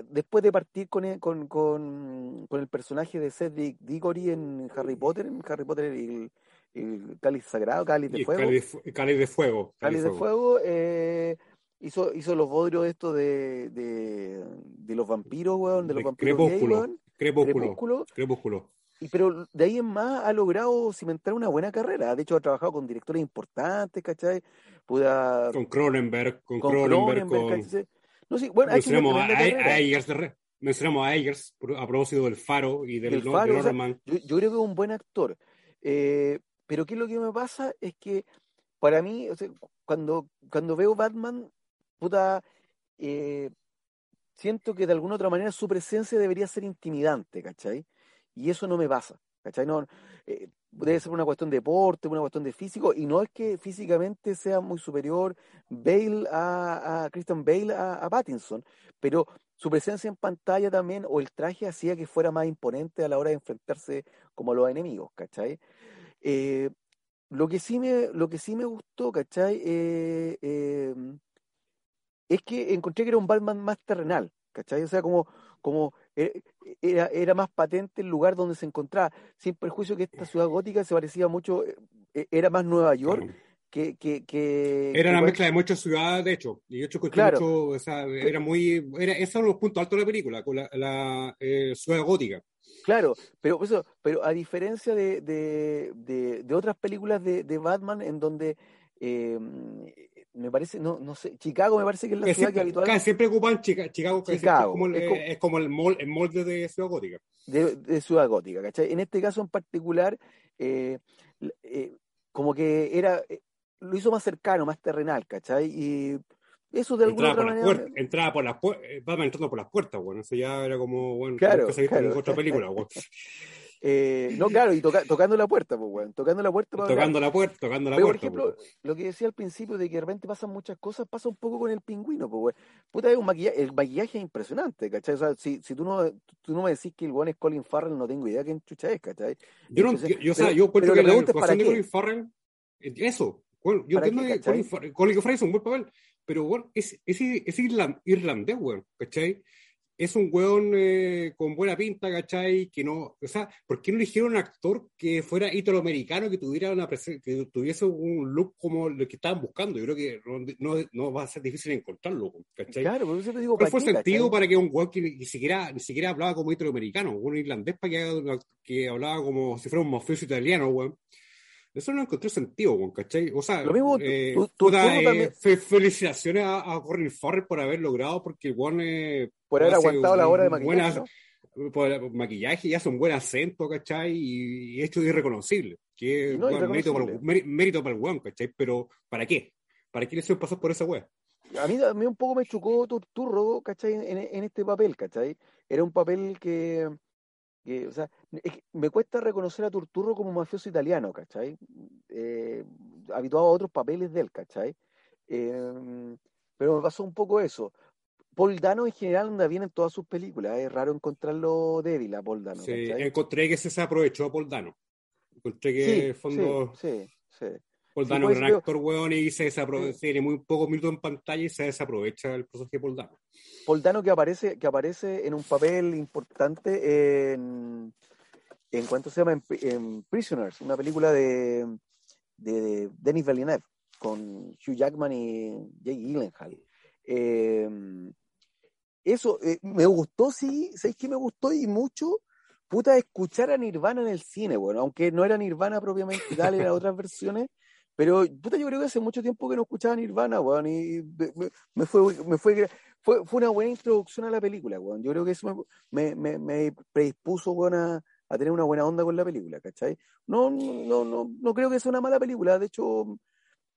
después de partir con el, con, con, el personaje de Cedric Diggory en Harry Potter, en Harry Potter el, el cáliz sagrado, cáliz de fuego. Cáliz, de fuego. Cáliz de fuego. hizo, hizo los bodrios estos de, de, los vampiros, weón, de los vampiros Crepúsculo. Crepúsculo. Y, pero de ahí en más ha logrado cimentar una buena carrera. De hecho, ha trabajado con directores importantes, ¿cachai? Con Cronenberg, con, Cronenberg, con... No, sí, bueno, hay que a, a, mencionamos a Eggers a propósito del Faro y del, Faro, yo, yo, creo que es un buen actor. Eh, pero ¿qué es lo que me pasa? Es que para mí, cuando, cuando veo Batman, puta, eh, siento que de alguna otra manera su presencia debería ser intimidante, ¿cachai? Y eso no me pasa, ¿cachai? No, eh, debe ser una cuestión de deporte, una cuestión de físico, y no es que físicamente sea muy superior Bale a, a Christian Bale a, Pattinson, pero su presencia en pantalla también, o el traje hacía que fuera más imponente a la hora de enfrentarse como a los enemigos, ¿cachai? Eh, lo que sí me, lo que sí me gustó, ¿cachai? Eh, em, es que encontré que era un Batman más terrenal, ¿cachai? O sea, como, como eh, era, era más patente el lugar donde se encontraba, sin perjuicio que esta ciudad gótica se parecía mucho, eh, era más Nueva York. Que, que, que, era una mezcla de muchas ciudades, de hecho, y de hecho, claro. mucho, o sea, era muy, era, esos son los puntos altos de la película, con la, la ciudad gótica. Claro, pero eso, pero a diferencia de, de, de, otras películas de, de, Batman en donde eh, me parece, no, no sé, Chicago me parece que es la ciudad que habitualmente... Siempre ocupan Chicago, Chicago es, como el, es, como, el, molde, de Ciudad Gótica. De, Ciudad Gótica, ¿cachai? En este caso en particular, eh, eh, como que era, lo hizo más cercano, más terrenal, ¿cachai? Y eso de alguna entraba manera. Entraba por las puertas, eh, entrando por las puertas, bueno, eso ya era como, bueno, claro, claro. otra película, bueno. eh, no, claro, y tocando la puerta, pues, bueno, tocando la puerta. Tocando la puerta, tocando la puerta. Por ejemplo, pues. lo que decía al principio de que de repente pasan muchas cosas, pasa un poco con el pingüino, pues. Puta, es un maquillaje, el maquillaje es impresionante, ¿cachai? O sea, si, si tú, no, tú no me decís que el buen es Colin Farrell, no tengo idea quién chucha es, ¿cachai? Yo no, yo, yo, o sea, yo cuento que la actuación de Colin Farrell, eso, yo entiendo que Colin, Colin Farrell es un buen papel, pero bueno, es, es, es irlandés, weón, ¿cachai? Es un weón eh, con buena pinta, ¿cachai? Que no, o sea, ¿por qué no eligieron un actor que fuera italoamericano, que tuviera una que tuviese un look como lo que estaban buscando? Yo creo que no, no va a ser difícil encontrarlo, ¿cachai? Claro, por eso te digo, ¿Cuál fue el sentido para que un weón que ni siquiera, ni siquiera hablaba como italoamericano, un irlandés para que, que hablaba como si fuera un mafioso italiano, weón? Eso no encontré sentido, ¿cachai? O sea, Lo mismo, eh, eh, felicitaciones a, a Corin Farrell por haber logrado, porque el eh, por haber aguantado la hora de maquillaje. Por maquillaje y hace un buen acento, ¿cachai? Y, hecho irreconocible. Que es mérito, para, mérito, para el weón, ¿cachai? Pero, ¿para qué? ¿Para qué le hicieron pasar por esa weá? A mí, a mí un poco me chocó Turturro, ¿cachai? En, en este papel, ¿cachai? Era un papel que o sea, me cuesta reconocer a Turturro como mafioso italiano, ¿cachai? Eh, habituado a otros papeles de él, ¿cachai? Em, pero me pasó un poco eso. Paul Dano en general anda bien en todas sus películas, es raro encontrarlo débil a Paul Dano. Sí, encontré que se aprovechó a Paul Dano. Encontré que en fondo... Sí, sí, Paul Dano es un actor hueón y se desaprovecha, tiene muy pocos minutos en pantalla y se desaprovecha el personaje de Paul Dano. Paul que aparece, que aparece en un papel importante en, en cuanto se llama en, Prisoners, una película de, de, Denis Villeneuve con Hugh Jackman y Jake Gyllenhaal. Em, eso, eh, me gustó, sí, ¿sabéis que me gustó? Y mucho, puta, escuchar a Nirvana en el cine, bueno, aunque no era Nirvana propiamente tal, eran otras versiones, pero puta, yo creo que hace mucho tiempo que no escuchaba Nirvana, weón, y me, fue, me fue, fue, fue, una buena introducción a la película, weón. Yo creo que eso me, me, me predispuso, weón, a, tener una buena onda con la película, ¿cachai? No, no, no, no creo que sea una mala película, de hecho,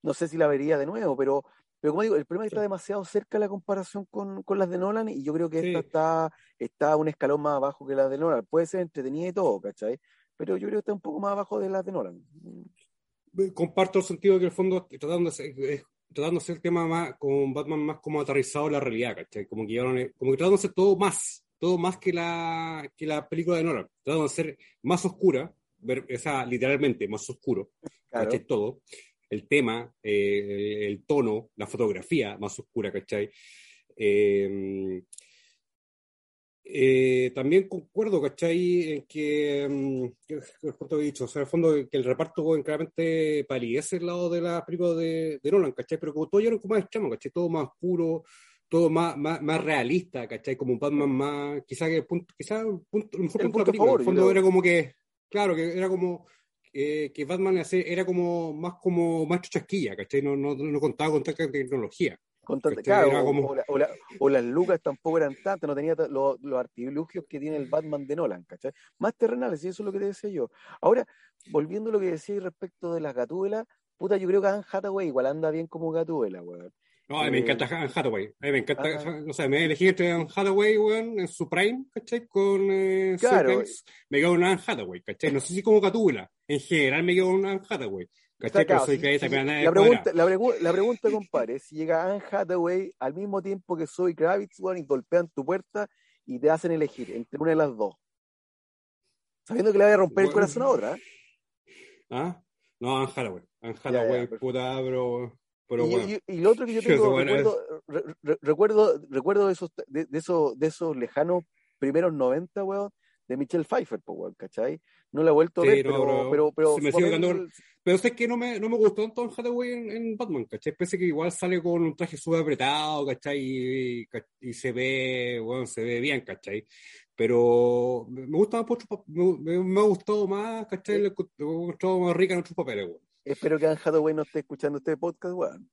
no sé si la vería de nuevo, pero, pero como digo, el problema es que está demasiado cerca la comparación con, con las de Nolan y yo creo que esta está, está un escalón más abajo que las de Nolan. Puede ser entretenida y todo, ¿cachai? Pero yo creo que está un poco más abajo de las de Nolan comparto el sentido de que el fondo tratando de, tratando de hacer el tema más con Batman más como aterrizado en la realidad, ¿cachai? Como que, como que tratando de hacer todo más, todo más que la, que la película de Nolan, tratando de ser más oscura, ver, o sea, literalmente más oscuro, ¿cachai? Todo. El tema, eh, el, tono, la fotografía más oscura, ¿cachai? Eh, eh, también concuerdo, ¿cachai? En que, mm, que, he dicho, o sea, en el fondo que el reparto claramente palidece el lado de la película de, de Nolan, ¿cachai? Pero como todo ya era como más extremo, ¿cachai? Todo más oscuro, todo más, más, más realista, ¿cachai? Como un Batman más, quizá que punto, quizá punto, el mejor punto, de la película, en el fondo era como que, claro, que era como eh, que Batman era como más como maestro chasquilla, ¿cachai? No, no, no contaba con tanta tecnología. Con claro, o, las lucas tampoco eran tantas, no tenía los, los artilugios que tiene el Batman de Nolan, ¿cachai? Más terrenales, y eso es lo que te decía yo. Ahora, volviendo a lo que decía respecto de las gatuelas, puta, yo creo que Anne Hathaway igual anda bien como gatuela, weón. No, a mí me encanta Anne Hathaway. A mí me encanta, ah. o sea, me elegí entre Anne Hathaway, weón, en su prime, ¿cachai? Con eh, claro. me quedo una Anne Hathaway, ¿cachai? No sé si como gatúbela, en general me quedo una Anne Hathaway. ¿Cachai? Pero soy la, pregunta, la, la, pregunta, compadre, si llega Anne Hathaway al mismo tiempo que soy Kravitz, weón, y golpean tu puerta y te hacen elegir entre una de las dos. Sabiendo que le voy a romper el corazón a otra. ¿eh? ¿Ah? No, Anne Hathaway. Anne Hathaway, puta, pero y, lo otro que yo tengo, recuerdo, recuerdo, de, esos, de, esos, de esos lejanos primeros 90, weón, de Michelle Pfeiffer, weón, ¿cachai? No la he vuelto a ver, pero, pero, pero, pero, sé que no me, no me gustó Tom Hathaway en, en, Batman, ¿cachai? Pese que igual sale con un traje súper apretado, ¿cachai? Y, y, se ve, bueno, se ve bien, ¿cachai? Pero me gusta más, me, me, ha gustado más, ¿cachai? Me ha gustado más rica en otros papeles, weón. Espero que Anne Hathaway no esté escuchando este podcast, weón.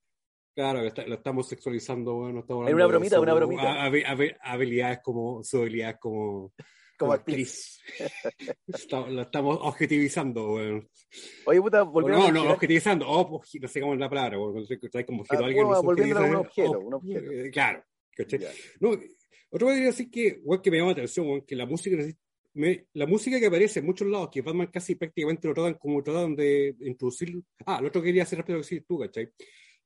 Claro, lo estamos sexualizando, bueno, estamos Hay una bromita, una bromita. habilidades como, su habilidad como, como actriz. la estamos objetivizando, bueno. Oye, puta, volviendo No, no, objetivizando, oh, no sé cómo es la palabra, hay como objeto ah, alguien. Bueno, volviendo a un objeto, un objeto. Eh, claro, No, otro voy a decir que, igual que me llama la atención, que la música la música que aparece en muchos lados, que Batman casi prácticamente lo tratan como tratan de introducir. Ah, lo otro que quería hacer rápido que decir tú, ¿cachai?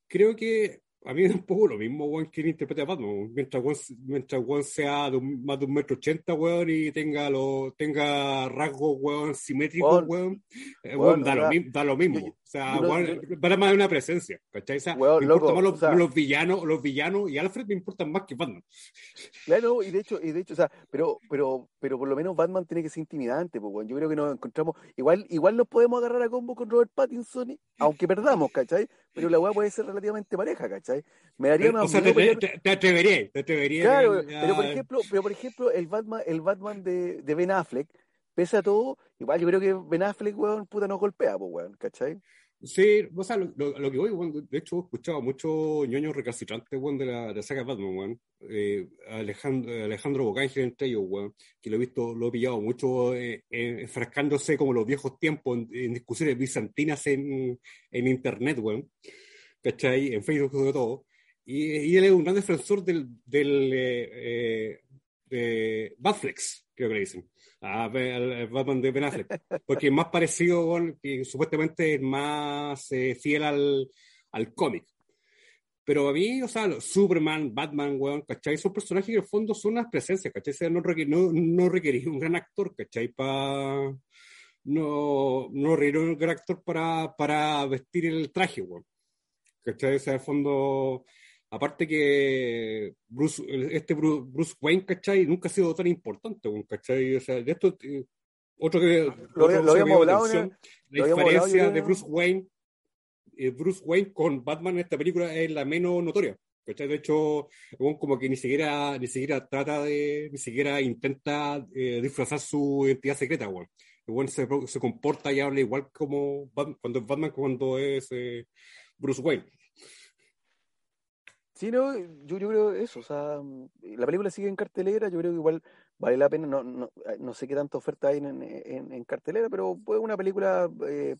Creo que a mí es un poco lo mismo, weón, que interprete a Batman. Mientras Juan, mientras sea de más de un metro ochenta, weón, y tenga, lo, tenga rasgos, weón, simétricos, weón, eh, da, lo, da, lo, mismo. o sea, para más de una presencia, ¿cachai? O sea, me más los, los, villanos, los villanos, y Alfred me importan más que Batman. Claro, y de hecho, y de hecho, o sea, pero, pero, pero por lo menos Batman tiene que ser intimidante, pues. Yo creo que nos encontramos, igual, igual nos podemos agarrar a combo con Robert Pattinson, aunque perdamos, ¿cachai? Pero la weá puede ser relativamente pareja, ¿cachai? Me daría más o sea, te, te, te, atrevería, te atrevería. Claro, pero por ejemplo, pero por ejemplo, el Batman, el Batman de, de Ben Affleck, pese a todo, igual yo creo que Ben Affleck, weón, puta nos golpea, pues, weón, ¿cachai? Sí, o sea, lo, que voy, de hecho, he escuchado muchos ñoños recalcitrantes, de la, de la saga Batman, bueno. Eh, Alejandro, Alejandro Bocángel entre ellos, bueno, que lo he visto, lo he pillado mucho eh, enfrascándose como los viejos tiempos en, discusiones bizantinas en, en internet, bueno, ¿cachai? En Facebook sobre todo. Y, él es un gran defensor del, del eh, de Batflex, creo que le dicen a al Batman de Ben Affleck, porque es más parecido, que supuestamente es más eh, fiel al, al cómic. Pero a mí, o sea, Superman, Batman, weón, ¿cachai? Son personajes que en el fondo son unas presencias, ¿cachai? no, no, no requería un gran actor, ¿cachai? Pa... No, no requería un gran actor para, para vestir el traje, weón. ¿Cachai? O sea, en el fondo Aparte que Bruce, este Bruce, Wayne, ¿cachai? Nunca ha sido tan importante, ¿cachai? O sea, de esto, eh, otro que... Lo, habíamos hablado, La diferencia de Bruce Wayne, eh, Bruce Wayne con Batman en esta película es la menos notoria. ¿cachai? De hecho, como que ni siquiera, ni siquiera trata de, ni siquiera intenta eh, disfrazar su identidad secreta, weón. Igual se, se, comporta y habla igual como cuando es Batman cuando es Bruce Wayne. Sí, no, yo, yo creo eso, o sea, mm, la película sigue en cartelera, yo creo que igual vale la pena, no, no, no sé qué tanta oferta hay en, en, en cartelera, pero fue una película eh,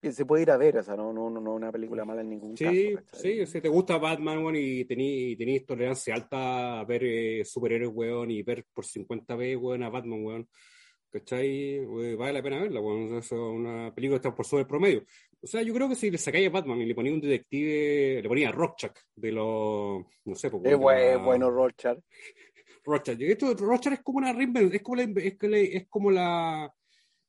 que se puede ir a ver, o sea, no, no, no una película mala en ningún sí, caso. Sí, si te gusta Batman, weón, y tenéis tolerancia alta a ver eh, superhéroes, weón, y ver por 50 veces, weón, a Batman, weón, ¿cachai? vale la pena verla, weón, es una película que está por sobre el promedio. O sea, yo creo que si le sacáis a Batman y le ponía un detective, le ponía a Rorschach de los. No sé, porque. Es bueno, Rorschach. Rorschach. Esto, Rorschach es como una es como la, es, como la.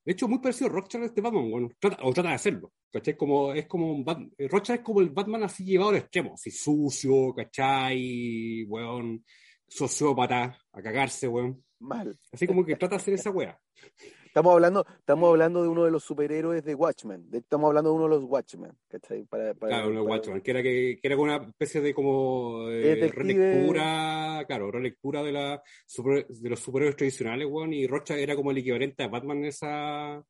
De hecho, muy parecido a Rorschach este Batman, bueno, o trata de hacerlo. ¿Cachai? Como, es como un Batman. Rorschach es como el Batman así llevado al extremo, así sucio, ¿cachai? Weón, sociópata, a cagarse, weón. Mal. Así como que trata de hacer esa wea. Estamos hablando, estamos hablando de uno de los superhéroes de Watchmen. estamos hablando de uno de los Watchmen, ¿cachai? Para, claro, uno de Watchmen, que era, que, que, era una especie de como eh, relectura, claro, relectura de, la, de los superhéroes tradicionales, weón, y Rocha era como el equivalente a Batman en esa,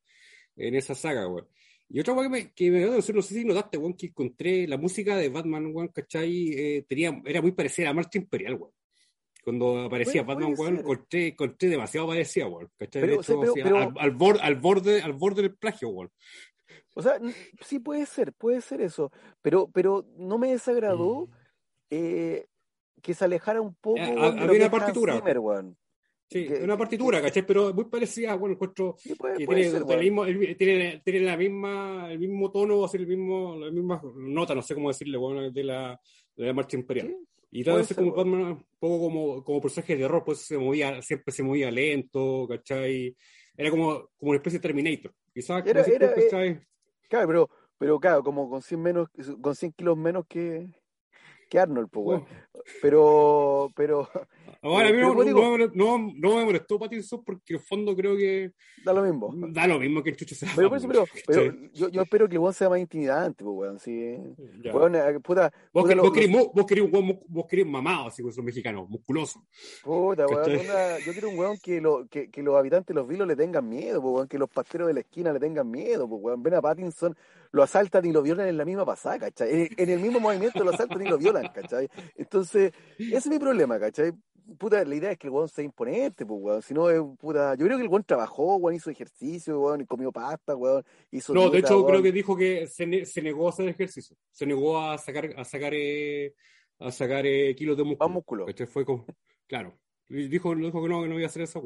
en esa saga, weón. Y otra cosa que me, que me no sé si notaste, weón, que encontré la música de Batman, weón, ¿cachai? Eh, tenía, era muy parecida a Marcha Imperial, weón. Cuando aparecía Batman, weón, encontré, encontré demasiado parecida, weón. Pero, hecho, pero, pero... Al, al, borde, al, borde, al borde del plagio, weón. O sea, sí puede ser, puede ser eso, pero, pero no me desagradó mm. eh, que se alejara un poco. Eh, había una partitura. Sí, una partitura, ¿cachai? Pero muy parecida, bueno, encuentro sí, puede, que tiene, ser, mismo, tiene, tiene, la misma, el mismo tono, o sea, el mismo, la misma nota, no sé cómo decirle, bueno, de la, de la marcha imperial. Y tal vez como Batman, un poco como, como personaje de error, pues se movía, siempre se movía lento, ¿cachai? Era como, como una especie de Terminator. Quizás, era, era, eh, Claro, pero, pero claro, como con 100, menos, con 100 kilos menos que, que Arnold, pues, Pero, pero. Ahora, a mí no, no, no, me molestó Pattinson porque en el fondo creo que. Da lo mismo. Da lo mismo que el chucho se Pero, pero, pero yo, yo, espero que el weón sea más intimidante, pues, weón. Sí. Weón, eh, puta, vos, puta, vos, querés, vos, querés, un vos querés mamado, así, mexicano, musculoso. Puta, weón. yo quiero un weón que, lo, que, que los habitantes de los vilos le tengan miedo, pues, weón. Que los pasteros de la esquina le tengan miedo, pues, weón. Ven a Pattinson lo asaltan y lo violan en la misma pasada, ¿cachai? En, el mismo movimiento lo asaltan y lo violan, ¿cachai? Entonces, ese es mi problema, ¿cachai? Puta, la idea es que el weón sea imponente, pues, weón. Si no, es puta. Yo creo que el weón trabajó, weón, hizo ejercicio, weón, y comió pasta, weón. Hizo no, de hecho, creo que dijo que se, se, negó a hacer ejercicio. Se negó a sacar, a sacar, eh, a sacar eh, kilos de músculo. Más músculo. Fue como, claro. Dijo, dijo que no, que no iba a hacer esa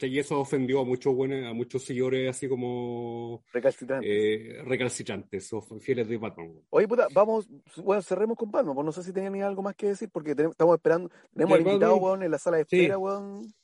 Y eso ofendió a muchos buenos, a muchos señores así como recalcitrantes, eh, recalcitrantes o fieles de Batman. Oye, puta, vamos, bueno, cerremos con Batman, pues no sé si tenían algo más que decir, porque estamos esperando, tenemos al invitado, weón, en la sala de espera, sí. weón.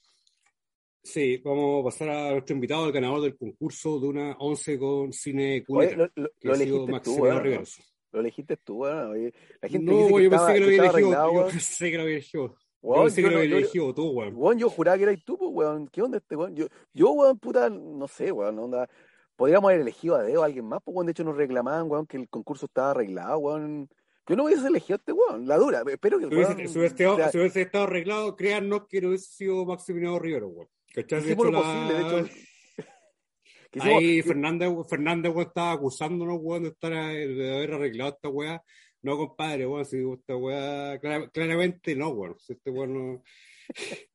Sí, vamos a pasar a nuestro invitado, el ganador del concurso de una 11 con cine Cuneta, Oye, lo, lo, elegiste tú, weón. Lo elegiste tú, weón. Oye, la gente no, dice yo pensé que lo había elegido. Yo pensé que lo había elegido. Weón, yo, yo, elegido tú, weón. Weón, yo juraba que eras tú, pues, weón. ¿Qué onda este weón? Yo, yo, weón, puta, no sé, weón, onda. Podríamos haber elegido a Deo a alguien más, pues, weón. De hecho, nos reclamaban, weón, que el concurso estaba arreglado, weón. Yo no hubiese elegido a este weón, la dura. Espero que el weón. Si hubiese, o sea, si hubiese estado arreglado, créannos que no hubiese sido Maximiliano Rivero, weón. ¿Cachai? De hecho, lo la... posible, de hecho. Ahí Fernández, Fernández, weón, estaba acusándonos, weón, de, estar, de haber arreglado esta weá. No, compadre, weón, si esta weá, claramente no, weón. Si este weón no.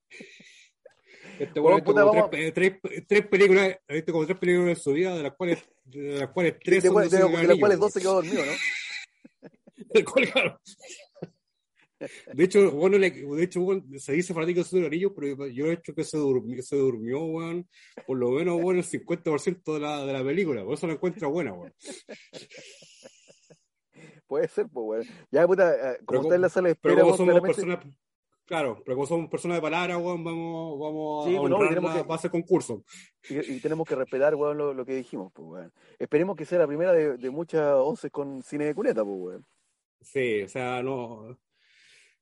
Este bueno, ha como tres, tres, tres, películas, ha visto como tres películas en su vida, de las cuales, de las cuales tres de, son de, de, de, de las cuales dos se quedó dormido, ¿no? de cual, claro. De hecho, bueno, de hecho, bueno, se dice fanático de anillo, pero yo he hecho que se durmió, se durmió, weón, por lo menos, bueno, el 50% de la, de la película, por eso la encuentra buena, weón. Puede ser, pues, weón. Ya, puta, eh, como está en la sala de espera, pero como somos personas Claro, pero como somos personas de palabra, weón, vamos, vamos sí, a bueno, tenemos que, base concurso. Y, y, tenemos que respetar, weón, lo, lo, que dijimos, pues, weón. Esperemos que sea la primera de, de muchas once con cine de cuneta, pues, weón. Sí, o sea, no...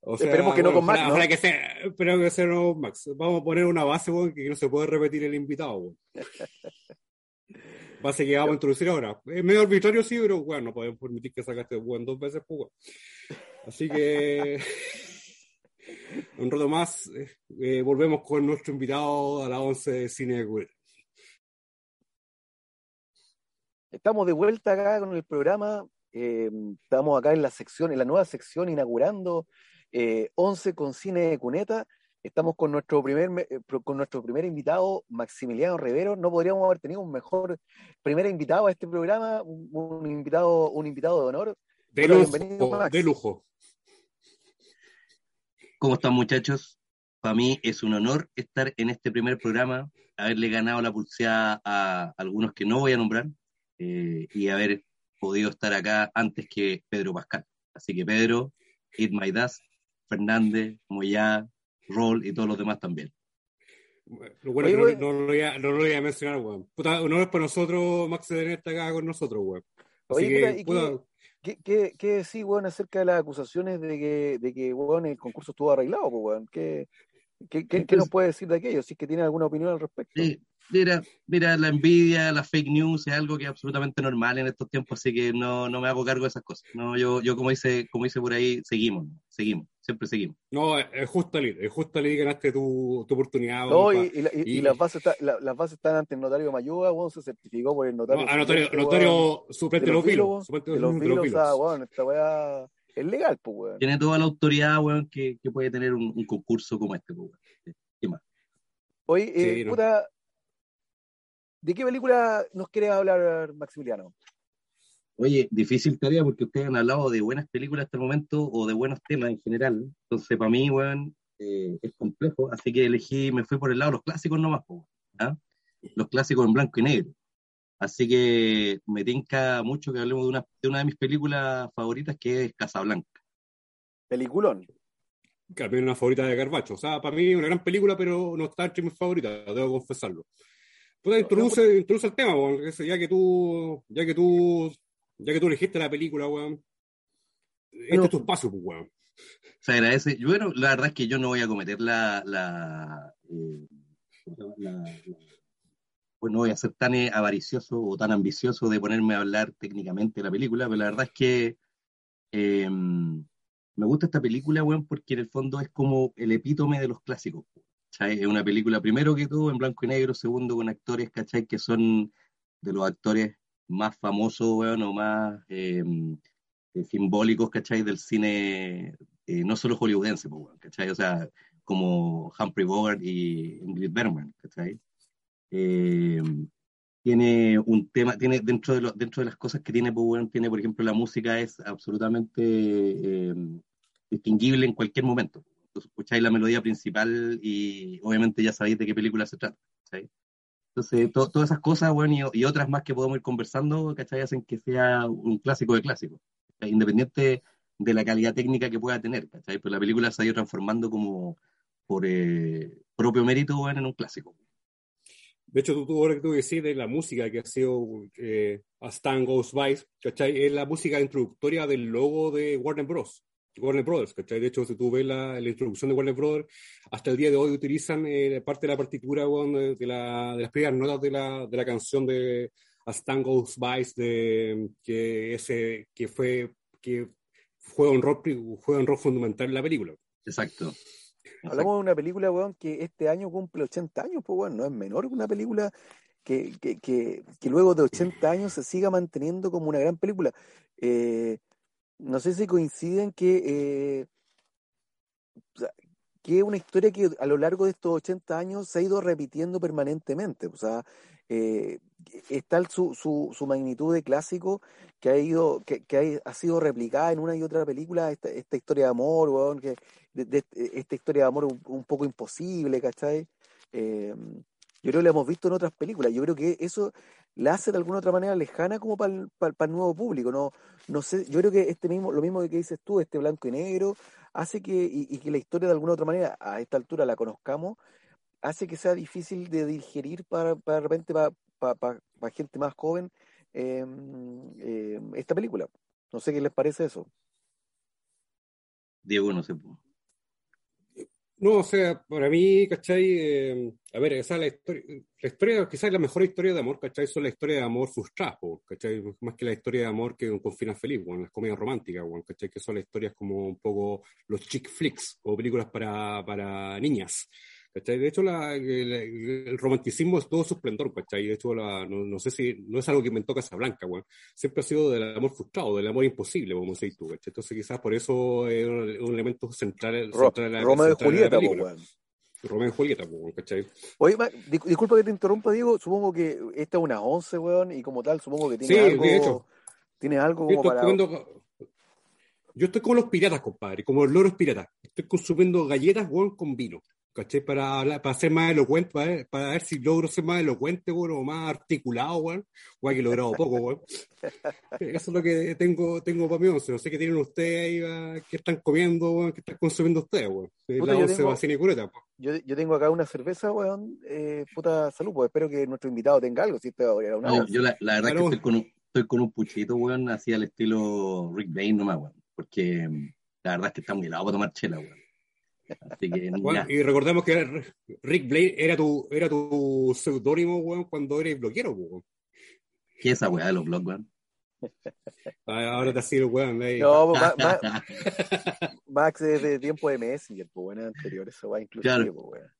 O sea, Esperemos que no con Max, ¿no? que sea, espero que sea no Max. Vamos a poner una base, weón, que no se puede repetir el invitado, weón. base que vamos a introducir ahora. Es medio arbitrario, sí, pero, bueno, no podemos permitir que sacaste weón dos veces, pues. Así que... Un rato más, eh, eh, volvemos con nuestro invitado a la 11 de Cine de Estamos de vuelta acá con el programa. Eh, estamos acá en la sección, en la nueva sección, inaugurando eh, 11 con Cine de Cuneta. Estamos con nuestro primer eh, con nuestro primer invitado, Maximiliano Rivero. No podríamos haber tenido un mejor primer invitado a este programa, un, un invitado, un invitado de honor. De lujo, de lujo. ¿Cómo están muchachos? Para mí es un honor estar en este primer programa, haberle ganado la pulseada a algunos que no voy a nombrar eh, y haber podido estar acá antes que Pedro Pascal. Así que Pedro, It My Fernández, Moyá, Roll y todos los demás también. Lo bueno es que no, no, lo voy a, no, lo voy a, mencionar, weón. Puta, honor es para nosotros, Max de estar acá con nosotros, weón. Oye, que, puta, ¿Qué, qué, qué decís, weón, acerca de las acusaciones de que, de que weón, el concurso estuvo arreglado, weón? ¿Qué, qué, qué, qué nos puede decir de aquello? Si es que tiene alguna opinión al respecto. Sí, Mira, mira, la envidia, la fake news es algo que es absolutamente normal en estos tiempos, así que no, no me hago cargo de esas cosas. No, yo, yo como dice, como dice por ahí, seguimos, seguimos, siempre seguimos. No, es justo Ali, es justo Ali ganaste tu, tu oportunidad. No, y, y, y, las bases está, la, las bases están ante el notario Mayuga, bueno, se certificó por el notario. No, a notario, notario suplente de los vilos. De los vilos, o sea, bueno, esta weá es legal, pues, weón. Tiene toda la autoridad, weón, que, que puede tener un, un concurso como este, pues, weón. ¿Qué más? Oye, eh, sí, puta, ¿De qué película nos quiere hablar Maximiliano? Oye, difícil tarea porque ustedes han hablado de buenas películas hasta el momento o de buenos temas en general. Entonces, para mí, weón, eh, es complejo. Así que elegí, me fui por el lado de los clásicos nomás, ¿ah? los clásicos en blanco y negro. Así que me tinca mucho que hablemos de una, de una de mis películas favoritas que es Casablanca. Peliculón. Claro, una favorita de Garbacho. O sea, para mí una gran película, pero no está entre mis favoritas, debo confesarlo. Pues introduce, introduce el tema. Ya que tú, ya que tú, ya que tú elegiste la película, weón. Este es tu espacio, pues, weón. Se agradece. Bueno, la verdad es que yo no voy a cometer la, la, eh, la, la pues no voy a ser tan eh, avaricioso o tan ambicioso de ponerme a hablar técnicamente de la película, pero la verdad es que eh, me gusta esta película, weón, porque en el fondo es como el epítome de los clásicos. Es una película, primero que todo, en blanco y negro, segundo, con actores, ¿cachai? Que son de los actores más famosos, bueno, o más eh, eh, simbólicos, ¿cachai? Del cine, eh, no solo hollywoodense, pues, ¿cachai? O sea, como Humphrey Bogart y Ingrid Bergman, ¿cachai? tiene un tema, tiene dentro de, lo, dentro de las cosas que tiene, pues, tiene, por ejemplo, la música es absolutamente distinguible en cualquier momento escucháis la melodía principal y obviamente ya sabéis de qué película se trata. Entonces, todas esas cosas, bueno, y, otras más que podemos ir conversando, ¿cachai? Hacen que sea un clásico de clásicos, independiente de la calidad técnica que pueda tener, ¿cachai? Pero la película se ha ido transformando como por eh, propio mérito, bueno, en un clásico. De hecho, tú, ahora que tú decís de la música que ha sido eh, A Stan Goes By, ¿cachai? Es la música introductoria del logo de Warner Bros. Warner Brothers, ¿cachai? De hecho, si tú ves la, la, introducción de Warner Brothers, hasta el día de hoy utilizan eh, parte de la partitura bueno, de, la, de, las primeras notas de la, de la canción de A Stan Goes By, de, que, ese, que, fue, que fue, un rock, fue un rock fundamental en la película. Exacto. Hablamos de una película, weón, que este año cumple 80 años, pues, weón, no es menor que una película que, que, que, que, luego de 80 años se siga manteniendo como una gran película. Eh, no sé si coinciden que, eh, que una historia que a lo largo de estos 80 años se ha ido repitiendo permanentemente. O sea, eh, está su, su, su, magnitud de clásico que ha ido, que, que ha, sido replicada en una y otra película, esta, esta historia de amor, que, de, esta historia de amor un, poco imposible, ¿cachai? Eh, yo creo que lo hemos visto en otras películas. Yo creo que eso la hace de alguna otra manera lejana como para el, nuevo público. No, no sé, yo creo que este mismo, lo mismo que dices tú, este blanco y negro, hace que, y, que la historia de alguna otra manera, a esta altura la conozcamos, hace que sea difícil de digerir para, para de repente para, gente más joven eh, eh, esta película. No sé qué les parece eso. Diego, no sé. No, o sea, para mí, ¿cachai? Eh, a ver, esa la historia, la historia, quizás la mejor historia de amor, ¿cachai? Son la historia de amor frustrada, ¿cachai? Más que la historia de amor que con final feliz, bueno, las comedias románticas, ¿cachai? Que son las historias como un poco los chick flicks o películas para, para niñas, ¿cachai? De hecho, la, el, romanticismo es todo su esplendor, ¿cachai? De hecho, la, no, no, sé si, no es algo que me toca esa blanca, bueno. Siempre ha sido del amor frustrado, del amor imposible, como decís tú, ¿cachai? Entonces, quizás por eso es un, elemento central, Ro, central de la, Romeo y Julieta, bueno. Romeo y Julieta, ¿cachai? Oye, disculpa que te interrumpa, Diego, supongo que esta es una 11, weón, y como tal, supongo que tiene sí, algo... de hecho. Tiene algo como para... Comiendo... Yo estoy como los piratas, compadre, como los loros piratas. Estoy consumiendo galletas, weón, con vino. ¿Cachai? Para, hablar, para ser más elocuente, para ver, para ver si logro ser más elocuente, bueno, o más articulado, weón. Que he logrado poco, weón. Eso es lo que tengo, tengo para mí, once. No sé qué tienen ustedes ahí, qué están comiendo, weón, qué están consumiendo ustedes, weón. La once tengo, y cureta, yo, yo tengo acá una cerveza, weón, eh, puta salud, pues espero que nuestro invitado tenga algo, si te va a una no, Yo la, la verdad claro. que estoy con, un, estoy con un puchito, weón, así al estilo Rick Bain nomás, weón. Porque mm, la verdad es que está muy helado para tomar chela, weón. Así que, Bueno, y recordemos que Rick Blade era tu, era tu seudónimo, weón, cuando eres bloquero, weón. ¿Qué es esa weá de los blogs, weón? Ah, Ahora te ha sido, weón. ahí. No, pues, Ma- Ma- Max es de tiempo de Messenger, pues bueno, anterior, eso va inclusive, Claro. pues, weón.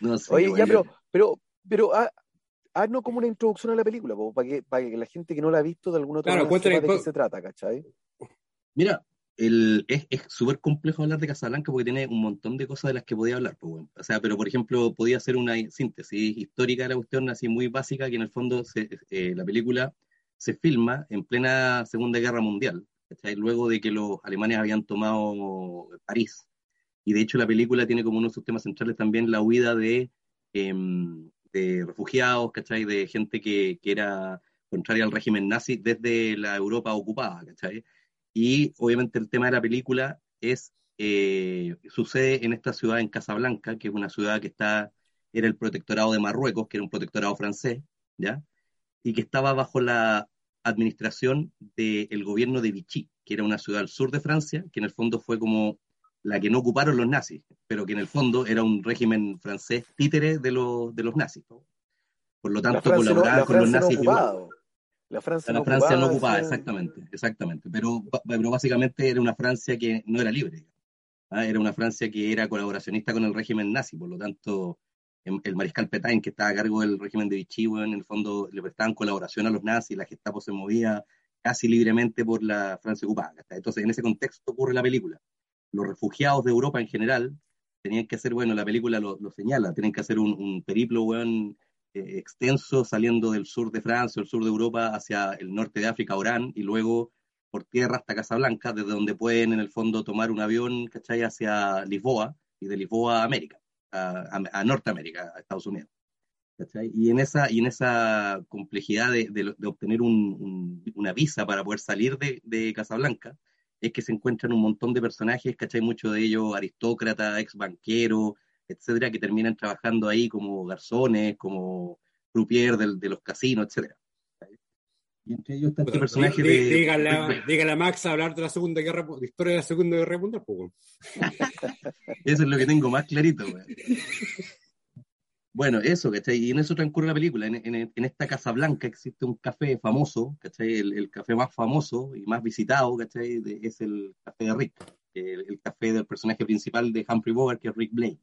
no sé, Oye, ya, pero, pero, pero, ah, haznos como una introducción a la película, po, para que, para que la gente que no la ha visto de alguna otra Claro, manera sepa de qué se trata, ¿cachai? Mira, el, es súper complejo hablar de Casablanca porque tiene un montón de cosas de las que podía hablar. Pues, bueno. O sea, pero por ejemplo, podía hacer una síntesis histórica de la cuestión, así muy básica, que en el fondo se- eh, la película se filma en plena Segunda Guerra Mundial, ¿cachai? luego de que los alemanes habían tomado París. Y de hecho la película tiene como uno de sus temas centrales también la huida de, em, de refugiados, ¿cachai? De gente que, que era contraria al régimen nazi desde la Europa ocupada, ¿cachai? Y obviamente el tema de la película es, eh, sucede en esta ciudad, en Casablanca, que es una ciudad que está, era el protectorado de Marruecos, que era un protectorado francés, ¿ya? Y que estaba bajo la administración del gobierno de Vichy, que era una ciudad al sur de Francia, que en el fondo fue como la que no ocuparon los nazis, pero que en el fondo era un régimen francés títere de los, de los nazis. ¿no? Por lo tanto, no, colaboraban la con los Francia no La Francia La no Francia no decía- exactamente, exactamente. Pero, pero básicamente era una Francia que no era libre. ¿ah? Era una Francia que era colaboracionista con el régimen nazi, por lo tanto, em- el mariscal Petain, que estaba a cargo del régimen de Vichy, bueno, en el fondo le prestaban colaboración a los nazis, la Gestapo se movía casi libremente por la Francia ocupada. Entonces, en ese contexto ocurre la película. Los refugiados de Europa en general tenían que hacer, bueno, la película lo, lo señala, tienen que hacer un, un periplo, weón, eh, extenso saliendo del sur de Francia el sur de Europa hacia el norte de África, Orán, y luego por tierra hasta Casablanca, desde donde pueden en el fondo tomar un avión, ¿cachai? Hacia Lisboa y de Lisboa a América, a, a- a Norteamérica, a Estados Unidos. Y en esa, y en esa complejidad de, obtener un- un- una visa para poder salir de, de Casablanca, es que se encuentran un montón de personajes, ¿cachai? Muchos de ellos aristócratas, ex banqueros, etcétera, que terminan trabajando ahí como garzones, como croupier del- de los casinos, etcétera. Y entre ellos está este personaje de... dí- Dígale a, dígale a Max a hablar de la Segunda Guerra, de historia de la Segunda Guerra Mundial, pues. Eso es lo que tengo más clarito. Bueno, eso, ¿cachai? Y en eso transcurre la película. En, en- en esta Casa Blanca existe un café famoso, ¿cachai? El, el café más famoso y más visitado, ¿cachai? De- es el café de Rick, el, el café del personaje principal de Humphrey Bogart, que es Rick Blaine.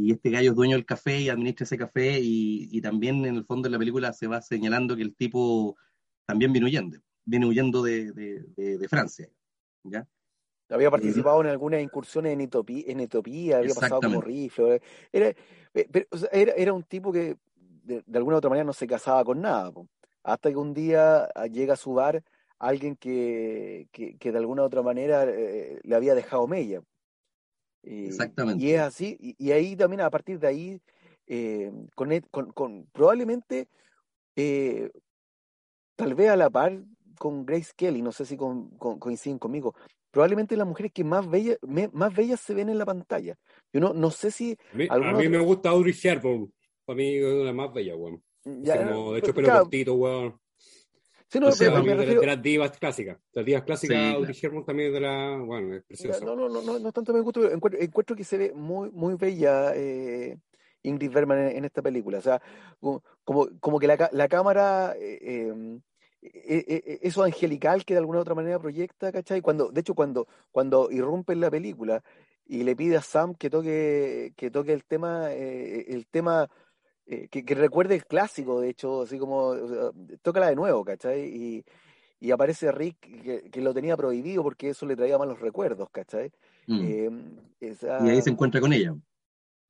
Y este gallo es dueño del café y administra ese café y, y también en el fondo de la película se va señalando que el tipo también viene huyendo, viene huyendo de, de- de- de Francia, ¿ya? Había participado en algunas incursiones en Etiopía, en Etiopía había pasado como rifle. Era, eh, pero, o sea, era, era un tipo que de, de alguna u otra manera no se casaba con nada. po. Hasta que un día ah, llega a su bar alguien que, que, que de alguna u otra manera eh, le había dejado mella. Y, Exactamente. Y es así, y, y ahí también a partir de ahí, eh, con, et- con, con- probablemente, eh, tal vez a la par con Grace Kelly, no sé si con- con- coinciden conmigo, probablemente las mujeres que más bellas, me- más bellas se ven en la pantalla. Yo no, no sé si A mí, a ¿Alguna mí otra? me gusta Audrey Hepburn. Para mí es la más bella, weón. ya, Como, de hecho, pero, claro, cortito, weón. Sí, no, O sea, pero me refiero- de las divas clásicas. Las divas clásicas, Sí, claro. También es de la. Bueno, es preciosa. No, no, no, no, no tanto me gusta, pero encuentro, encuentro que se ve muy, muy bella eh, Ingrid Bergman en, en esta película. O sea, como, como, que la, la cámara, eh, eh, eh, eh, eso angelical que de alguna u otra manera proyecta, ¿cachai? Cuando, de hecho, cuando, cuando irrumpe en la película y le pide a Sam que toque, que toque el tema, eh, el tema eh, que, que recuerde el clásico, de hecho, así como, o sea, tócala de nuevo, ¿cachai? Y, y aparece Rick que, que lo tenía prohibido porque eso le traía malos recuerdos, ¿cachai? Mm. Eh, esa- Y ahí se encuentra con ella.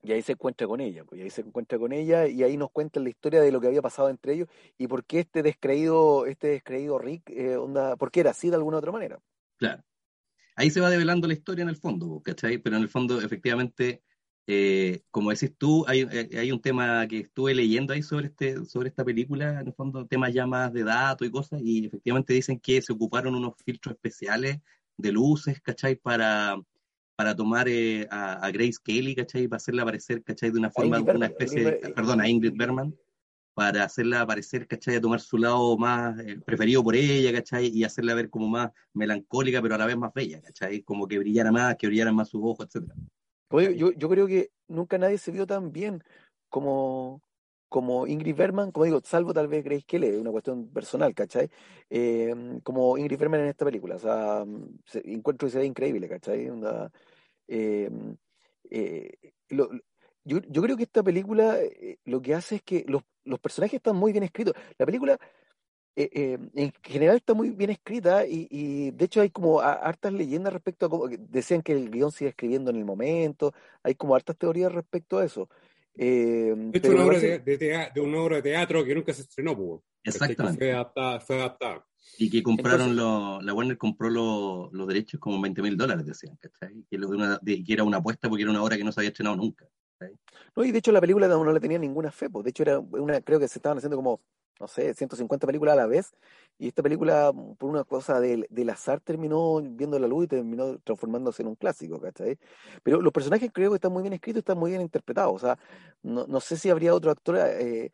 y ahí se encuentra con ella, pues y ahí se encuentra con ella y ahí nos cuentan la historia de lo que había pasado entre ellos y por qué este descreído, este descreído Rick, eh, onda, por qué era así de alguna otra manera. Claro. Ahí se va develando la historia en el fondo, ¿cachai? Pero en el fondo, efectivamente, eh, como decís tú, hay, hay- un tema que estuve leyendo ahí sobre, este, sobre esta película, en el fondo, temas ya más de datos y cosas, y efectivamente dicen que se ocuparon unos filtros especiales de luces, ¿cachai? Para, para tomar eh, a, a Grace Kelly, ¿cachai? Para hacerla aparecer, ¿cachai? De una forma, una especie, perdón, a Ingrid Bergman, para hacerla aparecer, ¿cachai? A tomar su lado más eh, preferido por ella, ¿cachai? Y hacerla ver como más melancólica, pero a la vez más bella, ¿cachai? Como que brillara más, que brillaran más sus ojos, etcétera. Yo, yo creo que nunca nadie se vio tan bien como, como Ingrid Bergman, como digo, salvo tal vez Grace Kelly, es una cuestión personal, ¿cachai? Eh, como Ingrid Bergman en esta película, o sea, se, encuentro que se ve increíble, ¿cachai? Eh, eh, lo, yo, yo, creo que esta película eh, lo que hace es que los, los, personajes están muy bien escritos. La película eh, eh, en general está muy bien escrita y, y de hecho hay como hartas leyendas respecto a cómo decían que el guion sigue escribiendo en el momento, hay como hartas teorías respecto a eso. Eh, de hecho, una obra de, de, de, una obra de teatro que nunca se estrenó, pues, Exactamente. Fue adaptada, fue adaptada. Y que compraron, Entonces, lo, la Warner compró lo, los derechos como 20 mil dólares, decían, ¿cachai? Que, una, que, era una apuesta porque era una obra que no se había estrenado nunca. ¿cachai? No, y de hecho la película no, no le tenía ninguna fe, pues. De hecho, era una, creo que se estaban haciendo como no sé, 150 películas a la vez, y esta película, por una cosa del, del azar, terminó viendo la luz y terminó transformándose en un clásico, ¿cachai? Pero los personajes creo que están muy bien escritos, están muy bien interpretados, o sea, no, no sé si habría otro actor eh,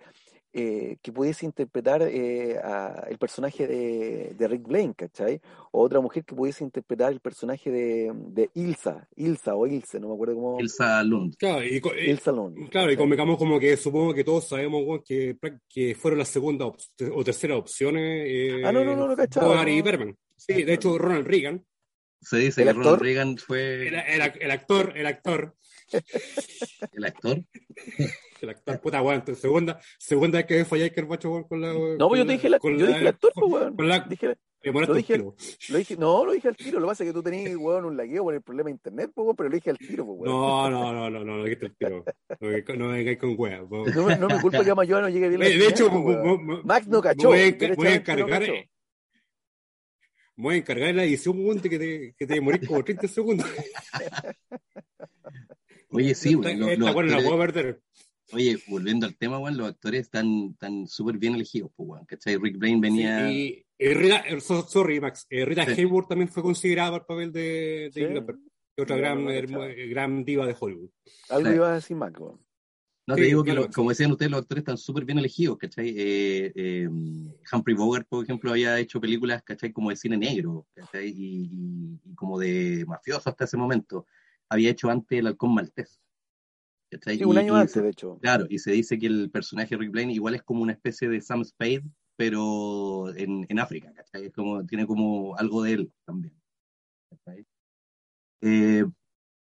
eh, que pudiese interpretar eh, a el personaje de, de, Rick Blaine, ¿cachai? O otra mujer que pudiese interpretar el personaje de, de Ilsa, Ilsa o Ilse, no me acuerdo cómo. Ilsa Lund. Claro, y, Ilsa Lund. Claro, y convengamos como que supongo que todos sabemos que, que fueron las segundas o terceras opciones. Eh, ah, no, no, no, no. Harry no. Berman. Sí, de hecho, Ronald Reagan. Se dice que actor? Ronald Reagan fue. El, el, el actor, el actor. ¿El actor? el actor, puta, weón, segunda, segunda vez que falláis que el macho, weón, con la. No, pues yo te dije, la, yo la, dije el actor, pues, weón. Con la, dije, lo dije, lo dije, no, lo dije al tiro. Lo que pasa es que tú tenías, weón, un lagueo por el problema de internet, pues, weón, pero lo dije al tiro, pues, weón. No, no, no, no, no, lo dijiste al tiro. No, no vengáis con weón. No, me, no me culpa que a no llegue bien. De, hecho, Max no cachó. Voy a, voy a encargar. voy a encargar la edición, weón, que te, que te morís como 30 segundos. Oye, sí, weón. Esta, bueno, la puedo perder. Oye, volviendo al tema, weón, los actores están tan súper bien elegidos, pues, ¿cachai? Rick Blaine venía... Sí, y, y Rita, sorry, Max, eh, Rita sí. Hayworth también fue considerada para el papel de, de sí. Inglaterra, otra gran, eh, gran diva de Hollywood. Algo sí. iba a decir Max, weón. No, te digo que, lo, como decían ustedes, los actores están súper bien elegidos, ¿cachai? Eh, eh, Humphrey Bogart, por ejemplo, había hecho películas, ¿cachai? Como de cine negro, ¿cachai? Y, y, y como de mafioso hasta ese momento. Había hecho antes El Halcón Maltés. Sí, un año y, antes, de hecho. Claro, y se dice que el personaje de Rick Blaine igual es como una especie de Sam Spade, pero en, en África, ¿cachai? Es como, tiene como algo de él también. Eh,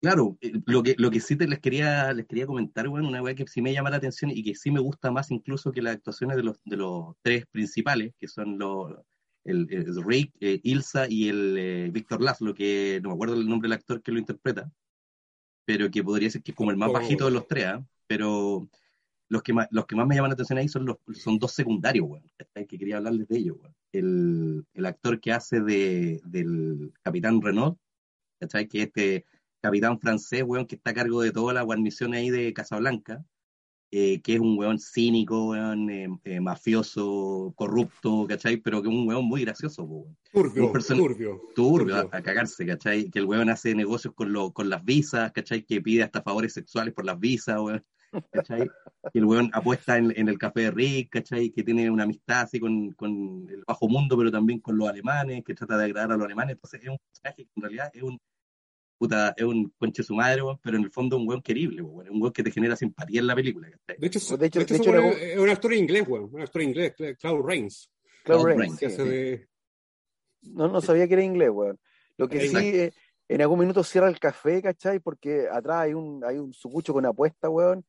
claro, lo que, lo que sí te les quería, les quería comentar, bueno, una vez que sí me llama la atención y que sí me gusta más incluso que las actuaciones de los, de los tres principales, que son los, el, el Rick, eh, Ilsa y el eh, Víctor Laszlo, que no me acuerdo el nombre del actor que lo interpreta pero que podría ser que es como el más bajito de los tres, ¿eh? pero los que, más, los que más me llaman la atención ahí son, los, son dos secundarios, weón, que quería hablarles de ellos. El, el actor que hace de, del capitán Renault, ¿cachai? que este capitán francés, weón, que está a cargo de toda la guarnición ahí de Casablanca, eh, que es un weón cínico, weón, eh, eh, mafioso, corrupto, ¿cachai? Pero que es un weón muy gracioso, weón. Turbio, turbio. Turbio, a, a, cagarse, ¿cachai? Que el weón hace negocios con, lo, con las visas, ¿cachai? Que pide hasta favores sexuales por las visas, weón. ¿cachai? Que el weón apuesta en, en, el café de Rick, ¿cachai? Que tiene una amistad así con, con el bajo mundo, pero también con los alemanes, que trata de agradar a los alemanes. Entonces es un personaje que en realidad es un puta, es un conche su madre, weón, pero en el fondo es un weón querible, weón, un weón que te genera simpatía en la película. ¿cachai? De hecho, de hecho, de hecho, de hecho es, es un actor inglés, weón, un actor inglés, Cloud Rains. Cloud, Cloud Rains. Sí, sí. De... No, no sabía que era inglés, weón. Lo que Exacto. sí, eh, en algún minuto cierra el café, ¿cachai? Porque atrás hay un, hay un sucucho con apuesta, weón.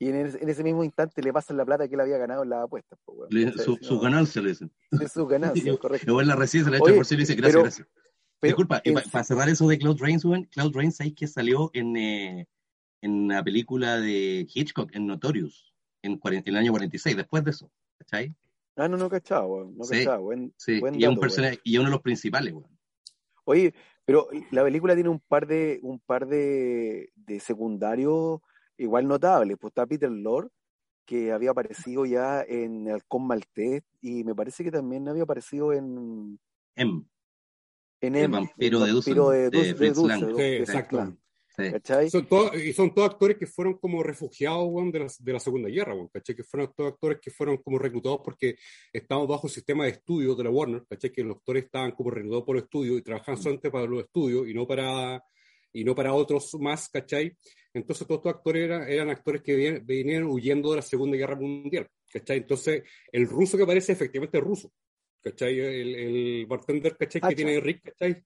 Y en ese, en ese, mismo instante le pasan la plata que él había ganado en las apuestas. Pues, weón. Le, su, su, ganancia le dicen. Es su ganancia, correcto. Luego en la recién se le echa por sí y le dice gracias, pero, gracias. Pero, Disculpa, para cerrar eso de Cloud Rains, Cloud Rains, ¿sabéis que salió en, eh, en la película de Hitchcock, en Notorious, en, en, el año 46, después de eso, ¿cachai? Ah, no, no cachaba, no sí, cachaba. Buen, sí. buen y, es un personaje, y es uno de los principales, weón. Oye, pero la película tiene un par de, un par de, de secundarios igual notables. Pues está Peter Lord, que había aparecido ya en Halcón Maltés, y me parece que también había aparecido en... M en el vampiro, el vampiro de Dulce. De, de, de, sí, exacto. ¿Cachai? Son todo, y son todos actores que fueron como refugiados bueno, de, la, de la Segunda Guerra, bueno, ¿cachai? Que fueron todos actores que fueron como reclutados porque estaban bajo el sistema de estudios de la Warner, ¿cachai? Que los actores estaban como reclutados por los estudios y trabajaban solamente para los estudios y no para y no para otros más, ¿cachai? Entonces todos estos actores eran, eran actores que venían, huyendo de la Segunda Guerra Mundial, ¿cachai? Entonces el ruso que aparece efectivamente es ruso, ¿cachai? El, el bartender, ¿cachai? Que tiene Rick, ¿cachai?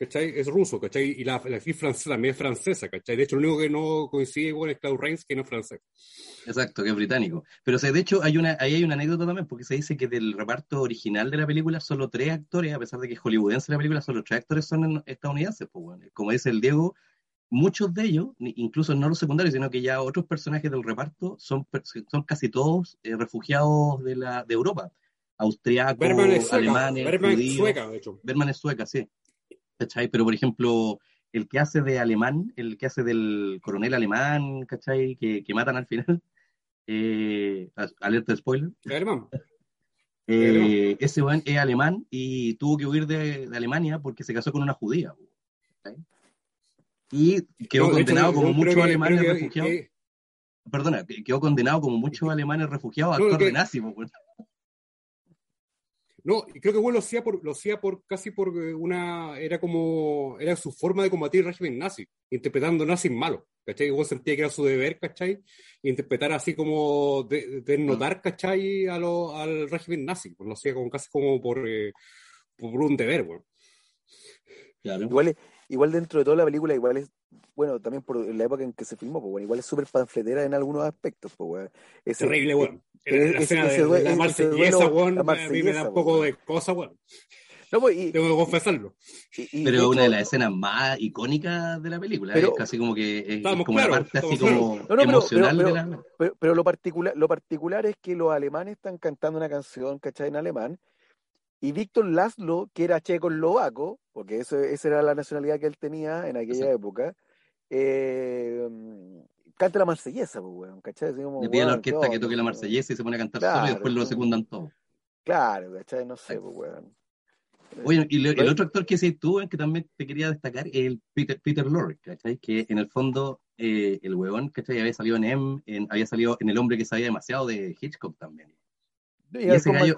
¿cachai? Es ruso, ¿cachai? Y la, la actriz francesa también es francesa, ¿cachai? De hecho, lo único que no coincide con es Claude Rains, que no es francés. Exacto, que es británico. Pero o de hecho, hay una, ahí hay una anécdota también, porque se dice que del reparto original de la película, solo tres actores, a pesar de que es hollywoodense la película, solo tres actores son estadounidenses, pues bueno. Como dice el Diego, muchos de ellos, incluso no los secundarios, sino que ya otros personajes del reparto son, son casi todos eh, refugiados de, la, de Europa. Austriacos, alemanes, Berman es sueca, de hecho. Berman es sueca, sí. ¿cachai? Pero, por ejemplo, el que hace de alemán, el que hace del coronel alemán, ¿cachai? Que, que matan al final. Eh, alerta spoiler. Alemán. Eh, ese buen es alemán y tuvo que huir de, de, Alemania porque se casó con una judía. Y quedó condenado como muchos alemanes refugiados. Perdona, quedó condenado como muchos alemanes refugiados a actor de nazi. No, creo que bueno, lo hacía por, lo hacía por casi por eh, una, era como, era su forma de combatir el régimen nazi, interpretando nazis malos, ¿cachai? Sentía que era su deber, ¿cachai? Interpretar así como, de, de ¿cachai? A lo, al régimen nazi, pues lo hacía como casi como por, eh, por un deber, bueno. Igual, igual dentro de toda la película, igual es bueno, también por la época en que se filmó, pues bueno, igual es súper panfletera en algunos aspectos, pues bueno. Es Terrible, bueno. La escena de, la marsellesa, bueno, a mí me da un poco de cosa, bueno. No, pues, Tengo que confesarlo. pero es una de las escenas más icónicas de la película. es casi como que es, como la parte así como emocional pero, de la. Pero, pero, lo, particular, lo particular es que los alemanes están cantando una canción, ¿cachai? En alemán, y Víctor Laszlo, que era checoslovaco, porque eso, esa era la nacionalidad que él tenía en aquella época, eh, canta la marsellesa, pues, weón, ¿cachai? Le pide a la orquesta que toque la marsellesa y se pone a cantar solo y después lo secundan todo. Claro, ¿cachai? No sé, pues, weón. Oye, y el otro actor que se tú, que también te quería destacar, es el Peter, Peter Lorre, ¿cachai? Que en el fondo, eh, el huevón, ¿cachai? Había salido en M, en, había salido en El hombre que sabía demasiado de Hitchcock también. Y, ese gallo,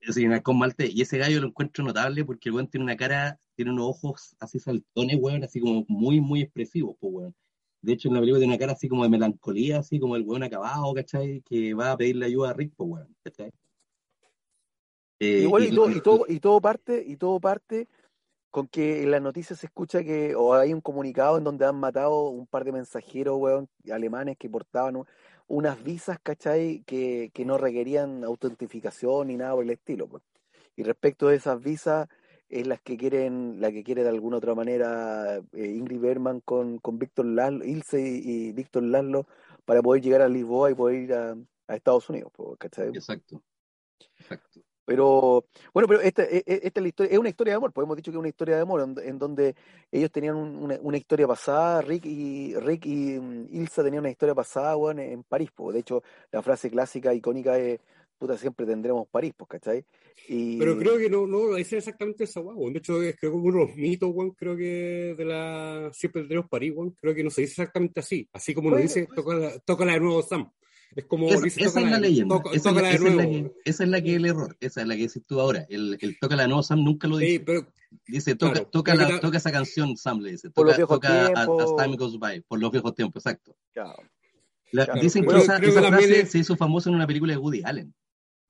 sí, con Malte, y ese gallo lo encuentro notable porque el weón tiene una cara, tiene unos ojos así saltones, weón, así como muy, muy expresivos, pues, weón. De hecho, en la película tiene una cara así como de melancolía, así como el weón acabado, ¿cachai? Que va a pedirle ayuda a Rick, pues, weón, ¿cachai? Eh, Igual, y, todo, y, todo, y todo parte, y todo parte con que en las noticias se escucha que, o hay un comunicado en donde han matado un par de mensajeros, weón, alemanes que portaban unas visas, ¿cachai? Que, que no requerían autentificación ni nada por el estilo. Pues. Y respecto de esas visas, es las que quieren, la que quiere de alguna otra manera eh, Ingrid Berman con, con Víctor Laszlo, Ilse y, Víctor Laszlo para poder llegar a Lisboa y poder ir a, a Estados Unidos, pues, ¿cachai? Exacto. Exacto. Pero, bueno, pero esta, e, e, esta es, la historia, es una historia de amor, pues hemos dicho que es una historia de amor, en, donde ellos tenían una, una, historia pasada, Rick y Rick y mm, Ilsa tenían una historia pasada, bueno, en París, pues. De hecho, la frase clásica, icónica es, puta, siempre tendremos París, pues, ¿cachai? Y... Pero creo que no, no dice exactamente esa, weón. De hecho, es, creo que uno de los mitos, weón, creo que de la siempre tendremos París, weón, creo que no se dice exactamente así. Así como lo dice, toca, toca la de nuevo Sam. Es como esa, es la leyenda. esa, es la, que, esa, es la, que, es el error. Esa es la que dices tú ahora. El, el toca la nueva Sam nunca lo dice. Sí, pero, dice, toca, toca, la, toca esa canción, Sam le dice. Toca, toca as, Time Goes By. Por los viejos tiempos, exacto. La, Dicen que esa, esa frase se hizo famosa en una película de Woody Allen.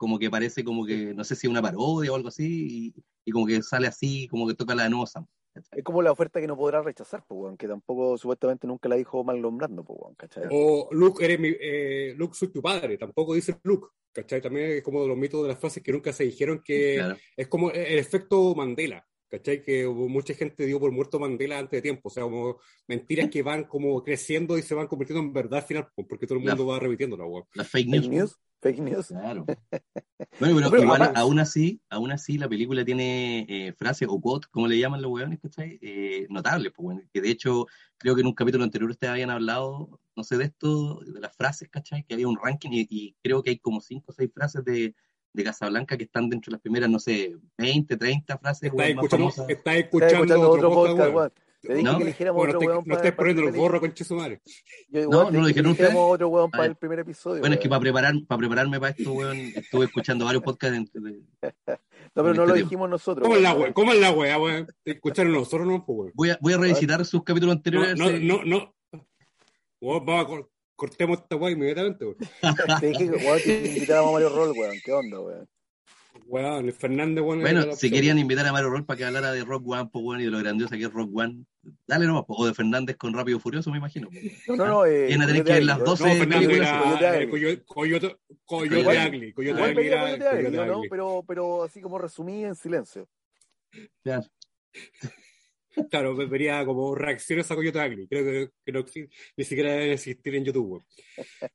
Como que parece como que, no sé si es una parodia o algo así, y, y como que sale así, como que toca la nueva Sam. Es como la oferta que no podrá rechazar, pues, bueno, que tampoco supuestamente nunca la dijo mal nombrando, pues, bueno, ¿cachai? O Luke, eres mi, eh, Luke, soy tu padre, tampoco dice Luke, ¿cachai? También es como de los mitos de las frases que nunca se dijeron que es como el efecto Mandela, ¿cachai? Que mucha gente dio por muerto Mandela antes de tiempo, o sea, como mentiras que van como creciendo y se van convirtiendo en verdad al final, porque todo el mundo va repitiendo la Las fake news. Fake news. Claro. Bueno, pero, igual, aún así, aún así la película tiene eh, frases o quotes, como le llaman los hueones, ¿cachai? Eh, notables, pues, bueno, que de hecho, creo que en un capítulo anterior ustedes habían hablado, no sé, de esto, de las frases, ¿cachai? Que había un ranking y, creo que hay como cinco o seis frases de, de Casablanca que están dentro de las primeras, no sé, 20, 30 frases. Está escuchando, está escuchando, otro, podcast, te dije que eligiéramos otro weón No estés poniendo el gorro, conche su madre. no, no lo dijeron ustedes. otro weón para el primer episodio. Bueno, es que para, preparar, para prepararme para esto, weón, estuve escuchando varios podcasts. No, pero en no este lo dijimos nosotros. ¿Cómo es la wea? ¿Cómo es la wea, weón? Te escucharon nosotros, no, pues, weón. Voy a, voy a revisitar sus capítulos No, anteriores. no, no, no. Vamos a cor- cortemos esta wea inmediatamente, weón. Te dije que weón, que invitáramos a Mario Roll, weón. ¿Qué onda, weón? Weón, el Fernández, weón. Bueno, si opción. querían invitar a Mario Roll para que hablara de Rock One, pues, bueno, y de lo grandiosa que es Rock One, dale nomás, pues, o de Fernández con Rápido Furioso, me imagino. No, no, no. Eh, Viene a tener Coyote que ver las Ugly, 12 No, Fernández películas era Coyote Ugly. Coyote, Coyote, Coyote era Coyote ¿no? Pero, pero así como resumí en silencio. Claro, me vería como reacciones a Coyote Ugly. Creo que, que no exi- ni siquiera deben existir en YouTube. weón.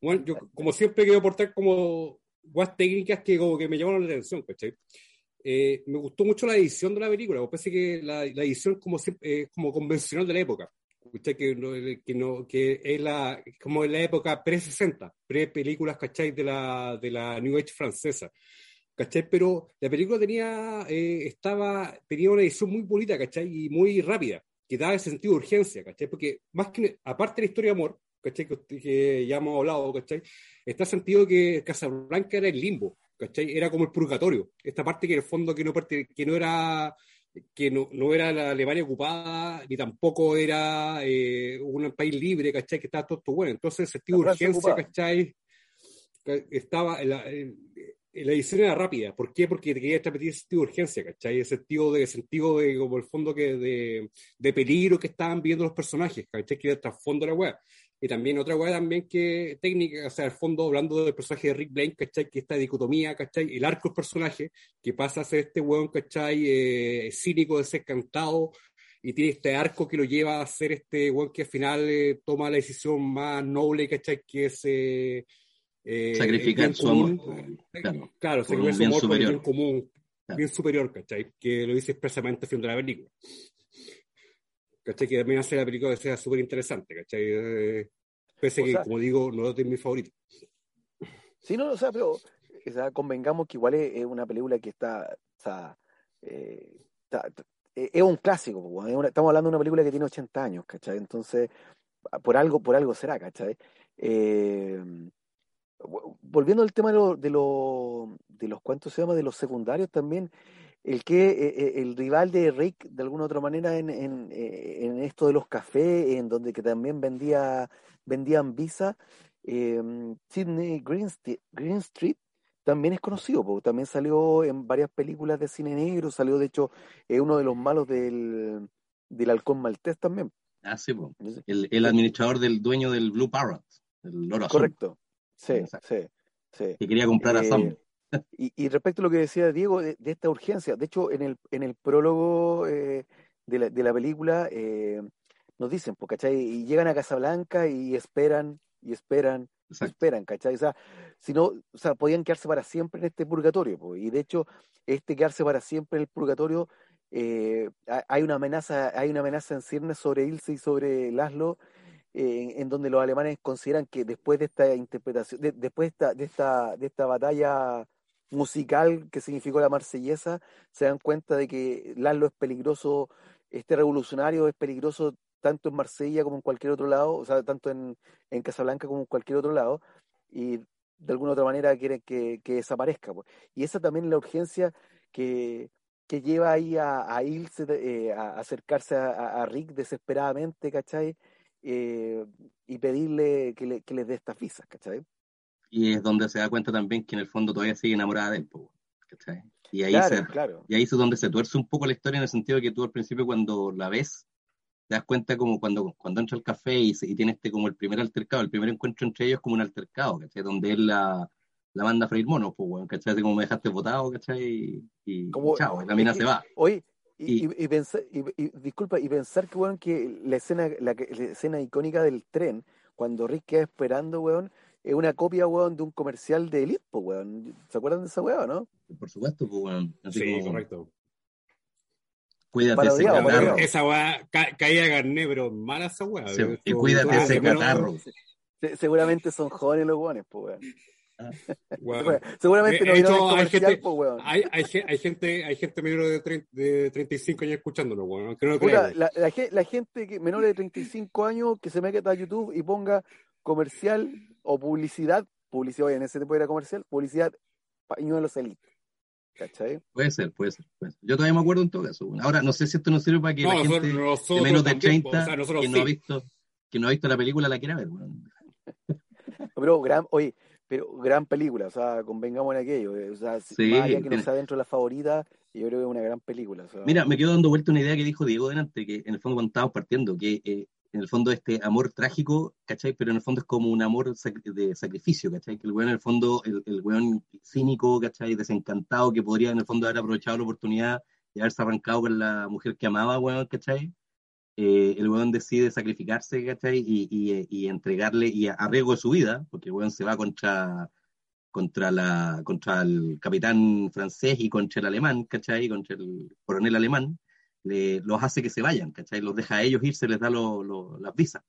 Bueno, yo como siempre quiero aportar como guas técnicas que como que me llamaron la atención, ¿cachai? Eh, me gustó mucho la edición de la película, me parece que la, la edición como es como convencional de la época. ¿cachai? Que, no, que, no, que es la, como en la época pre-60, pre-películas, ¿cachai? De la, de la New Age francesa. ¿cachai? Pero la película tenía, eh, estaba, tenía una edición muy bonita, ¿cachai? Y muy rápida, que daba ese sentido de urgencia, ¿cachai? Porque más que, aparte de la historia de amor, ¿cachai? Que, que ya hemos hablado, ¿cachai? Está sentido que Casablanca era el limbo, ¿cachai? Era como el purgatorio. Esta parte que en el fondo que no, que no era que no, no era la Alemania ocupada, ni tampoco era eh, un país libre, ¿cachai? Que estaba todo esto bueno. Entonces, el sentido de urgencia, ocupada. ¿cachai? Estaba, en la, en- la edición era rápida. ¿Por qué? Porque te quería transmitir ese sentido de urgencia, ¿cachai? Ese sentido de, sentido de como el fondo que de, de peligro que estaban viviendo los personajes, ¿cachai? Que era el trasfondo de la weá. Y también otra weá también que técnica, o sea, al fondo hablando del personaje de Rick Blaine, ¿cachai? Que esta dicotomía, ¿cachai? El arco del personaje, que pasa a ser este weón, ¿cachai? Eh, cínico, desencantado, y tiene este arco que lo lleva a ser este weón que al final eh, toma la decisión más noble, ¿cachai? Que es... eh, eh, Sacrificar su amor, común. claro, Claro, por un sacrificar su amor por el superior. bien común, Claro. bien superior, ¿cachai? Que lo dice expresamente al final de la película. ¿Cachai? Que también hace la película que sea súper interesante, ¿cachai? Eh, pese O que, sea- como digo, no es de mis favoritos. Sí, no, o sea, pero o sea, convengamos que igual es, es una película que está, o sea, eh, está- eh, es un clásico, es una- estamos hablando de una película que tiene 80 años, ¿cachai? Entonces, por algo, por algo será, ¿cachai? Eh, vo- volviendo al tema de, lo- de, lo- de los, ¿cuántos se llama? De los secundarios también, el que eh, eh, el rival de Rick, de alguna u otra manera, en, en, eh, en esto de los cafés, en donde que también vendía, vendían visa, eh, Sidney Greenstreet, Greenstreet también es conocido, porque también salió en varias películas de cine negro, salió de hecho eh, uno de los malos del, del Halcón Maltés también. Ah, sí, po. el, el administrador del dueño del Blue Parrot, el loro azul, Correcto. Sí, Exacto. sí, sí. que quería comprar a Eh, Sam. Y, y respecto a lo que decía Diego de, de esta urgencia, de hecho en el, en el prólogo eh, de, la, de la película eh, nos dicen, pues, ¿cachai? Y llegan a Casablanca y esperan, y esperan, y esperan, ¿cachai? O sea, si no, o sea, podían quedarse para siempre en este purgatorio, pues, y de hecho, este quedarse para siempre en el purgatorio, eh, ha- hay una amenaza, hay una amenaza en ciernes sobre Ilse y sobre Laszlo, eh, en donde los alemanes consideran que después de esta interpretación, de- después de esta, de esta, de esta batalla musical que significó la marsellesa, se dan cuenta de que Laszlo es peligroso, este revolucionario es peligroso tanto en Marsella como en cualquier otro lado, o sea, tanto en, en Casablanca como en cualquier otro lado, y de alguna otra manera quieren que, que desaparezca. pues. Y esa también es la urgencia que, que lleva ahí a, a Ilse eh, a acercarse a Rick desesperadamente, ¿cachai? Eh, y pedirle que, le, que les dé estas visas, ¿cachai? Y es donde se da cuenta también que en el fondo todavía sigue enamorada de él. Y ahí, Claro, se, claro. y ahí es donde se tuerce un poco la historia en el sentido que tú al principio cuando la ves, te das cuenta como cuando, cuando entra al café y, se- y tiene este como el primer altercado, el primer encuentro entre ellos como un altercado, ¿cachai? Donde él la, la manda a freír monos, pues, weón, ¿cachai? Como me dejaste votado, ¿cachai? Y, y Como- chao, la mina se va. Oye, y, Y- y, pensar, y, disculpa, y pensar que, weón, que la escena, la, la escena icónica del tren, cuando Rick queda esperando, weón, es una copia, weón, de un comercial de Elite, po, weón. ¿Se acuerdan de esa weón, no? Por supuesto, pues, weón. Así Sí, como, correcto. Cuídate ese catarro. parodiado. Esa weá ca- caía carné, pero mala esa weá. Sí, y cuídate ah, ese bueno, catarro. Se- seguramente son jóvenes los weones, po, weón. Seguramente no hecho, hay gente- po, weón. Hay, hay, hay gente, hay gente menor de, 30 de 35 años escuchándonos, weón, no crean. la, la gente que menor de 35 años que se meta a YouTube y ponga comercial o publicidad, publicidad, oye, en ese tiempo era comercial, publicidad pañuelos elite. ¿Cachai? Puede ser, puede ser, puede ser. Yo todavía me acuerdo en todo caso. Ahora, no sé si esto nos sirve para que la gente de menos de 30 o sea, que, no ha visto, que no ha visto la película la quiera ver. Pero, gran, oye, pero gran película, o sea, convengamos en aquello. O sea, sí, más allá que no sea dentro de la favorita, yo creo que es una gran película. O sea, Mira, me quedo dando vuelta una idea que dijo Diego delante, que en el fondo cuando estábamos partiendo, que eh, en el fondo este amor trágico, ¿cachai? Pero en el fondo es como un amor de sacrificio, ¿cachai? Que el weón en el fondo, el, el weón cínico, ¿cachai? Desencantado, que podría en el fondo haber aprovechado la oportunidad de haberse arrancado con la mujer que amaba, weón, ¿cachai? Eh, el weón decide sacrificarse, ¿cachai? Y, y, y, entregarle, y a riesgo de su vida, porque el weón se va contra, contra, la, contra el capitán francés y contra el alemán, ¿cachai? Contra el coronel alemán, los hace que se vayan, ¿cachai? Los deja a ellos irse, les da las visas,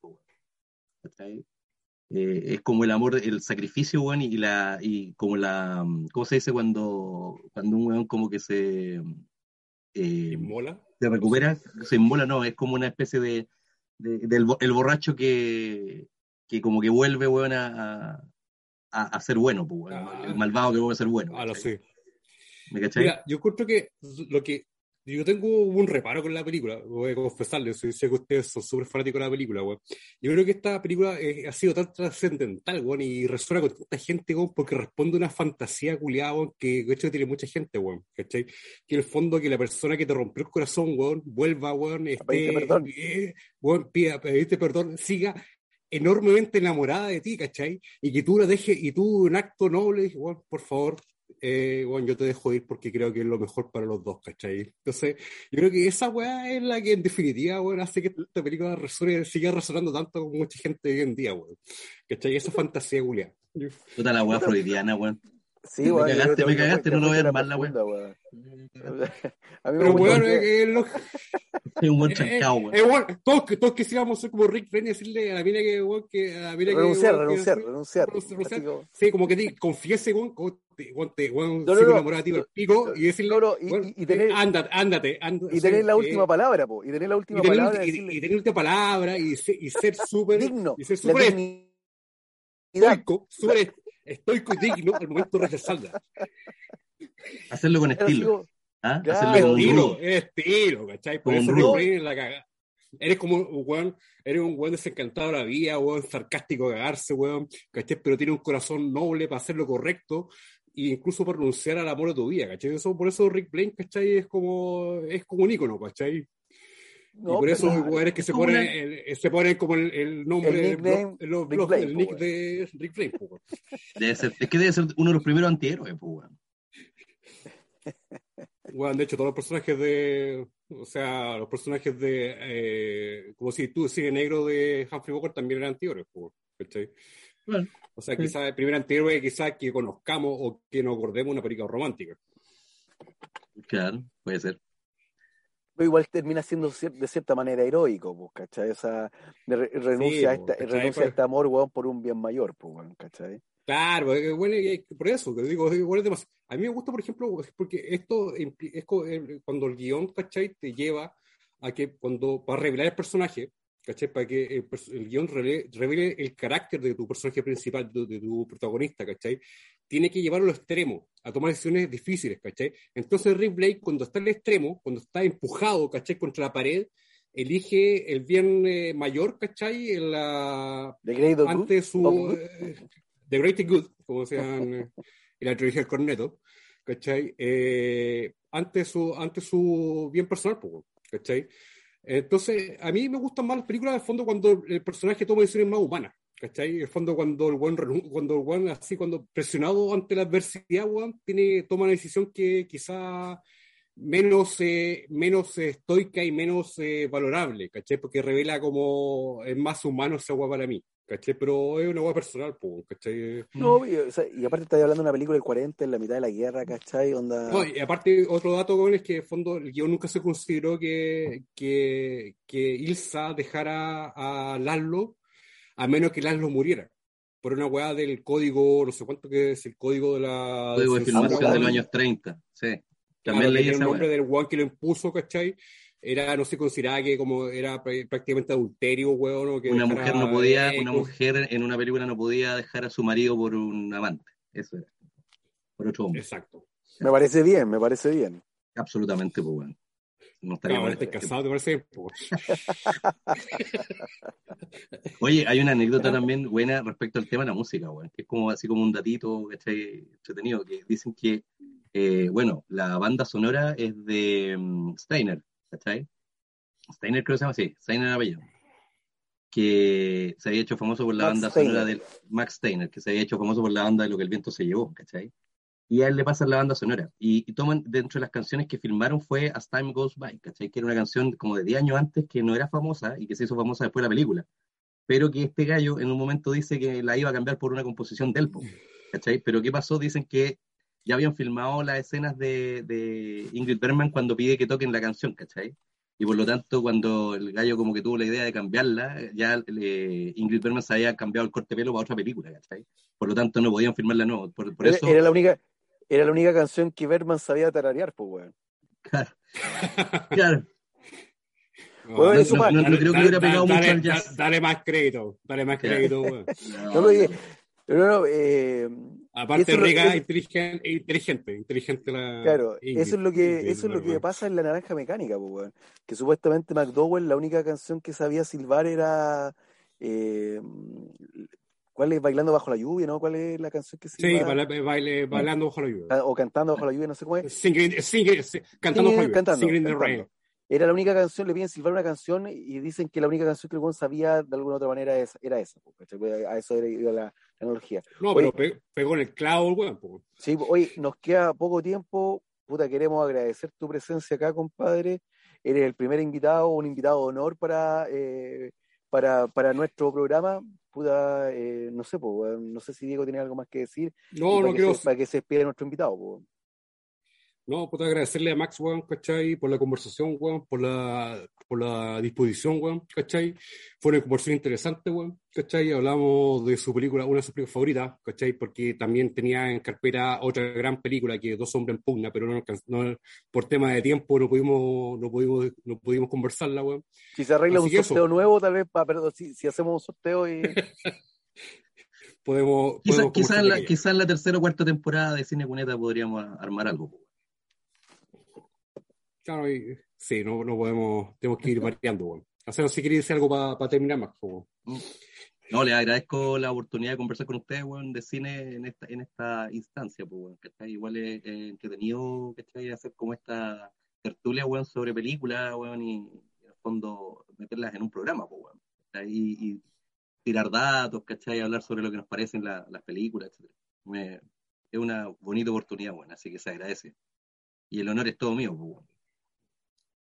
¿cachai? Eh, es como el amor, el sacrificio, weón, y la, y como la, ¿cómo se dice cuando, cuando un weón como que se... Eh, ¿Inmola? Se recupera, se inmola, no, es como una especie de, del el borracho que, que como que vuelve, weón, a, a, ser bueno, pues, ah, el malvado que vuelve a ser bueno. Ah, lo sé. ¿Me cachai? Mira, yo creo que lo que yo tengo un reparo con la película, voy a confesarle, sé que ustedes son súper fanáticos de la película, weón. Yo creo que esta película ha sido tan trascendental, weón, y resuena con tanta gente, weón, porque responde a una fantasía culiada, weón, que de hecho tiene mucha gente, weón, ¿cachai? Que en el fondo que la persona que te rompió el corazón, weón, vuelva, weón, esté, perdón. Eh, weón, pida, pedirte perdón, siga enormemente enamorada de ti, ¿cachai? Y que tú la dejes, y tú un acto noble, weón, por favor, eh, bueno, yo te dejo ir porque creo que es lo mejor para los dos, ¿cachai? Entonces, yo creo que esa weá es la que en definitiva, weón, hace que esta película resuene, siga resonando tanto con mucha gente hoy en día, weón. ¿Cachai? Esa fantasía, Julia. Puta la weá freudiana, weón. Sí, me cagaste, me cagaste, no lo voy a armar la weá. A mí me gusta. es lo... Es un buen chancao, weón. Eh, eh, todos, todos quisiéramos ser como Rick Rennie y decirle a la mina que, weón, que a la mina que. Renunciar, renunciar, renunciar. Sí, como que te confiese, weón, weón, te, weón, no, no, no, enamorado de ti, el pico, y decirle, y, y, tener, ándate, ándate, ándate. Y tener la última palabra, po, y tener la última palabra. Y, tener la última palabra, y ser, y ser súper. Digno. Y ser súper. Estoico, súper estoico y digno al momento de rechazarla. Hacerlo con estilo. ¿Ah? Hacerlo con estilo, estilo, ¿cachai? Por eso no en la cagada. Eres como un weón, eres un weón desencantado de la vida, weón sarcástico de cagarse, weón, ¿cachai? Pero tiene un corazón noble para hacer lo correcto e incluso para renunciar al amor de tu vida, ¿cachai? Eso, por eso Rick Blaine, ¿cachai? Es como, es como un ícono, ¿cachai? Y por eso hay que se pone, se pone como el, nombre, el, el, nick de Rick Flame. Debe ser, es que debe ser uno de los primeros antihéroes, pues, bueno, de hecho, todos los personajes de. O sea, los personajes de. Eh, como si tú sigue negro de Humphrey Bogart también eran antihéroes, ¿cachai? Bueno, o sea, quizás el primer antihéroe, quizás que conozcamos o que nos acordemos una película romántica. Claro, puede ser igual termina siendo de cierta manera heroico, pues, ¿cachai? Esa, renuncia, a, esta, renuncia a este amor, weón, por un bien mayor, pues, ¿cachai? Claro, bueno, por eso, te digo, igual es A mí me gusta, por ejemplo, porque esto es eh, cuando el guion, ¿cachai? Te lleva a que cuando, para revelar el personaje, ¿cachai? Para que el, el guion revele, el carácter de tu personaje principal, de, de tu protagonista, ¿cachai? Tiene que llevarlo al extremo, a tomar decisiones difíciles, ¿cachai? Entonces Rick Blake, cuando está en el extremo, cuando está empujado, ¿cachai? Contra la pared, elige el bien eh, mayor, ¿cachai? En la, ante su... Eh, the Great Good, como se llama en la trilogía del corneto, ¿cachai? Eh, ante, su, ante su bien personal, ¿cachai? Entonces, a mí me gustan más las películas de fondo cuando el personaje toma decisiones más humanas, ¿Cachai? En el fondo, cuando el buen, cuando el buen, así, cuando presionado ante la adversidad, tiene, toma una decisión que quizá menos, eh, menos estoica y menos eh, valorable, ¿cachai? Porque revela como es más humano esa agua para mí, ¿cachai? Pero es una agua personal, ¿cachai? No, y, aparte estás hablando de una película del 40 en la mitad de la guerra, ¿cachai? Onda... No, y aparte otro dato, es que en el fondo el guion nunca se consideró que, que, que Ilsa dejara a Laszlo a menos que Laszlo muriera. Por una weá del código, no sé cuánto que es el código de la. Código de filmación de los años 30, sí. También leí El nombre del weón que lo impuso, ¿cachai? Era, no se consideraba que como era prácticamente adulterio, weón. una mujer no podía, una mujer en una película no podía dejar a su marido por un amante. Eso era. Por otro hombre. Exacto. Me parece bien, me parece bien. Absolutamente, pues bueno. No estaría no, este casado, te parece. Oye, hay una anécdota también buena respecto al tema de la música, weón, que es como así como un datito entretenido, que dicen que, eh, bueno, la banda sonora es de um, Steiner, ¿cachai? Steiner creo que se llama así, Steiner apellido que se había hecho famoso por la banda sonora del Max Steiner, que se había hecho famoso por la banda de lo que el viento se llevó, ¿cachai? Y a él le pasa la banda sonora. Y, toman, dentro de las canciones que filmaron fue As Time Goes By, ¿cachai? Que era una canción como de 10 años antes que no era famosa y que se hizo famosa después de la película. Pero que este gallo en un momento dice que la iba a cambiar por una composición del pop, ¿cachai? Pero ¿qué pasó? Dicen que ya habían filmado las escenas de, de Ingrid Bergman cuando pide que toquen la canción, ¿cachai? y por lo tanto cuando el gallo como que tuvo la idea de cambiarla, ya Ingrid Bergman se había cambiado el corte de pelo para otra película, ¿cachai? Por lo tanto no podían filmarla no, por, por era, eso... Era la, única, era la única canción que Bergman sabía tararear, pues, weón. Claro. claro. No, creo que hubiera pegado mucho al jazz. Dale más crédito, dale más crédito, weón. No. Pero no, eh, Aparte rica, inteligente, inteligente, inteligente la. Claro, eso es lo que, eso es lo que pasa en la naranja mecánica, pues, que supuestamente McDowell la única canción que sabía silbar era eh, ¿Cuál es Bailando bajo la lluvia, no? ¿Cuál es la canción que silba? Sí, baile, Bailando bajo la lluvia. Ah, o Cantando bajo la lluvia, no sé cómo es. Singing, cantando bajo la lluvia. Singing the Rain. Era la única canción, le piden silbar una canción y dicen que la única canción que el sabía de alguna otra manera era esa, a eso era la, tecnología. No, pero pegó en el clavo el weón. Sí, hoy nos queda poco tiempo. Puta, queremos agradecer tu presencia acá, compadre. Eres el primer invitado, un invitado de honor para, eh, para, para nuestro programa. Puta, eh, no sé, pues, no sé si Diego tiene algo más que decir. No, no quiero. para que se despida nuestro invitado. No, puedo agradecerle a Max, weón, ¿cachai? Por la conversación, weón, por la, por la disposición, weón, ¿cachai? Fue una conversación interesante, weón, ¿cachai? Hablamos de su película, una de sus películas favoritas, ¿cachai? Porque también tenía en carpeta otra gran película que Dos Hombres en Pugna, pero no, no por tema de tiempo no pudimos, no pudimos, no pudimos conversarla, weón. Si se arregla un sorteo nuevo, tal vez, pa, perdón, si, si hacemos un sorteo y... podemos... Quizás quizá en, la, quizá en la tercera o cuarta temporada de Cine Cuneta podríamos armar algo, Claro, sí, no, no podemos, tenemos que ir variando, bueno. O sea, si queréis decir algo para terminar más. Mm. No, le agradezco la oportunidad de conversar con ustedes, bueno, de cine en esta, en esta instancia, pues, bueno, que está igual es, entretenido, que está hacer como esta tertulia, bueno, sobre películas, bueno, y, en el fondo meterlas en un programa, pues, bueno, y, tirar datos, ¿cachai? Hablar sobre lo que nos parecen las películas, etc. es una bonita oportunidad, bueno, así que se agradece. Y el honor es todo mío, pues.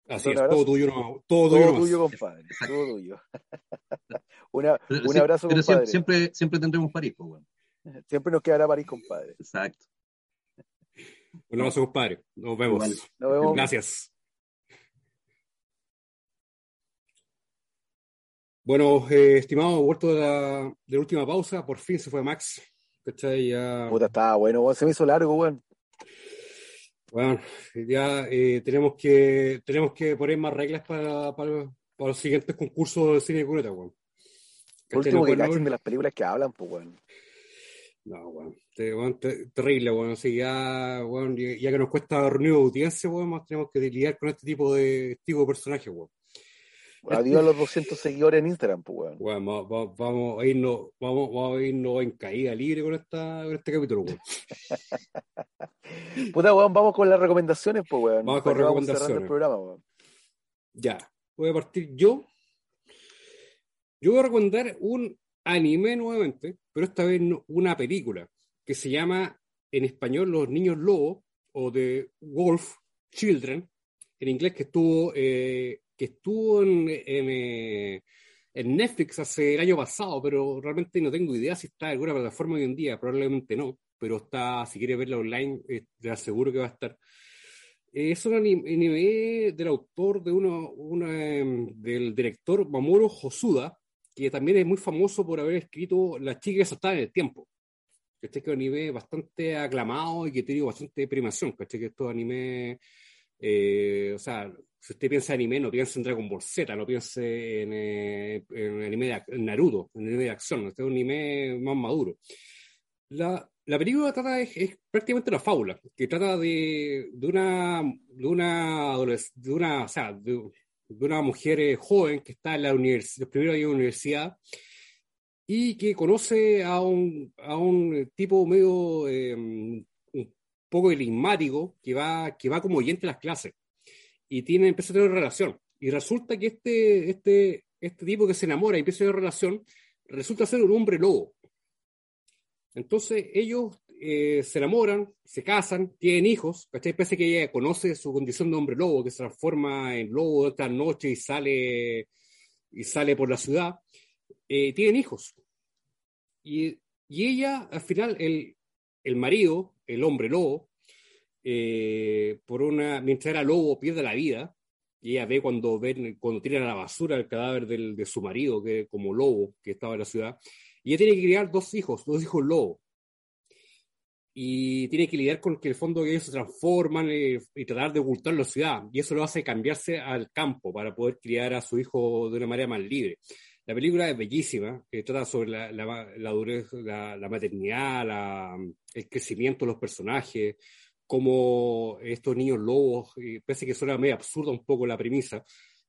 Así es, todo tuyo, no, todo, todo tuyo, compadre, todo tuyo. Una, un abrazo, pero compadre. Siempre, siempre tendremos París, pues, bueno. Siempre nos quedará París, compadre. Exacto. Un abrazo, compadre. Nos vemos. Nos vemos. Gracias. Bueno, eh, estimado, vuelto de la, de la, última pausa, por fin se fue Max. ¿Cachai? Ya... Puta, estaba bueno, se me hizo largo, weón. Bueno, ya eh, tenemos que tenemos que poner más reglas para, para, los siguientes concursos de cine de cuneta, weón. Por último, que de las películas que hablan, pues, weón. No, weón. terrible, weón. Así ya, weón, ya que nos cuesta reunir audiencia, weón, más tenemos que lidiar con este tipo de tipo de personajes, weón. Adiós a los 200 seguidores en Instagram, pues, weón. vamos, a irnos, vamos, vamos a irnos en caída libre con, esta, con este capítulo, weón. Puta, weón, vamos con las recomendaciones, pues, weón. Vamos con recomendaciones. El programa, weón. Ya, voy a partir yo. Yo voy a recomendar un anime nuevamente, pero esta vez una película que se llama en español Los Niños Lobos o The Wolf Children, en inglés que estuvo eh, que estuvo en, eh, en, Netflix hace el año pasado, pero realmente no tengo idea si está en alguna plataforma hoy en día, probablemente no, pero está, si quiere verla online, eh, te aseguro que va a estar. Es un anime del autor, de uno, em, del director Mamoru Hosuda, que también es muy famoso por haber escrito Las chicas que en el tiempo. Este es un anime bastante aclamado y que tiene bastante primación, ¿cachai? Que estos animes, eh, o sea, si usted piensa en anime, no piense en Dragon Ball Z, no piense en, eh, en anime de Naruto, en anime de acción, este es un anime más maduro. La, la película trata es, prácticamente una fábula, que trata de, de una, de una, de una, o sea, de, una mujer eh, joven que está en la universidad, primero años de universidad, y que conoce a un, a un tipo medio eh, poco enigmático que va, que va como oyente a las clases y tiene, empieza a tener relación. Y resulta que este, este, este tipo que se enamora y empieza a tener relación resulta ser un hombre lobo. Entonces ellos eh, se enamoran, se casan, tienen hijos, ¿cachai? Parece que ella conoce su condición de hombre lobo, que se transforma en lobo esta noche y sale, y sale por la ciudad. Eh, tienen hijos. Y, y, ella, al final, el, el marido, el hombre lobo, eh, por una, mientras era lobo, pierde la vida. Y ella ve cuando, ven, cuando tiran a la basura el cadáver del, de su marido, que como lobo, que estaba en la ciudad. Y ella tiene que criar dos hijos, dos hijos lobos. Y tiene que lidiar con que el fondo ellos se transforman eh, y tratar de ocultar la ciudad. Y eso lo hace cambiarse al campo para poder criar a su hijo de una manera más libre. La película es bellísima, trata sobre la, la, la la, maternidad, el crecimiento de los personajes, como estos niños lobos, y parece que suena medio absurda un poco la premisa,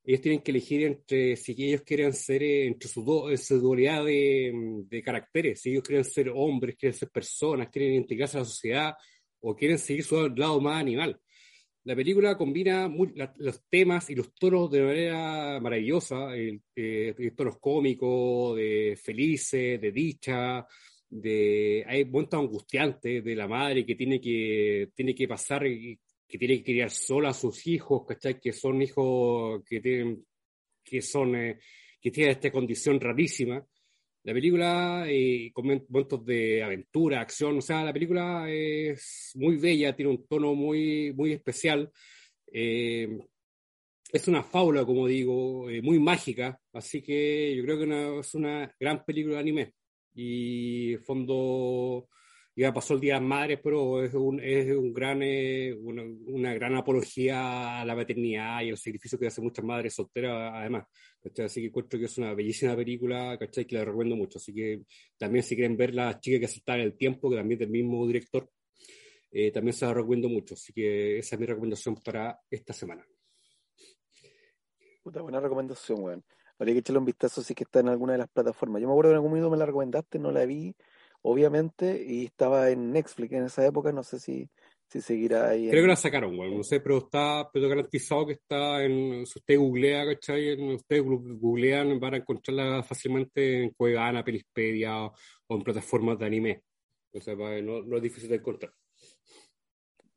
ellos tienen que elegir entre si ellos quieren ser, eh, entre su, su dualidad de, de, caracteres, si ellos quieren ser hombres, quieren ser personas, quieren integrarse a la sociedad o quieren seguir su lado más animal. La película combina los temas y los tonos de manera maravillosa, el, eh, tonos cómicos, de felices, de dicha, de hay momentos angustiantes de la madre que tiene que tiene que pasar que tiene que criar sola a sus hijos ¿cachai? que son hijos que tienen que son eh, que tienen esta condición rarísima la película eh, con momentos de aventura acción o sea la película es muy bella tiene un tono muy muy especial eh, es una fábula como digo eh, muy mágica así que yo creo que es una gran película de anime y fondo ya pasó el Día de las Madres, pero es, un, es un gran, eh, una, una, gran apología a la maternidad y al sacrificio que hacen muchas madres solteras, además. Así que encuentro que es una bellísima película, ¿cachai? Que la recomiendo mucho. Así que también si quieren ver La chica que aceptaba el tiempo, que también es del mismo director, eh, también se la recomiendo mucho. Así que esa es mi recomendación para esta semana. Puta buena recomendación, weón. Habría que echarle un vistazo si que está en alguna de las plataformas. Yo me acuerdo que en algún momento me la recomendaste, no la vi, obviamente, y estaba en Netflix en esa época, no sé si, si seguirá ahí. Creo que la sacaron, bueno, no sé, pero está pero garantizado que está en, si usted googlea, ¿cachai? En, usted googlean, van a encontrarla fácilmente en Cuevana, Pelispedia o, en plataformas de anime. O sea, no, no es difícil de encontrar.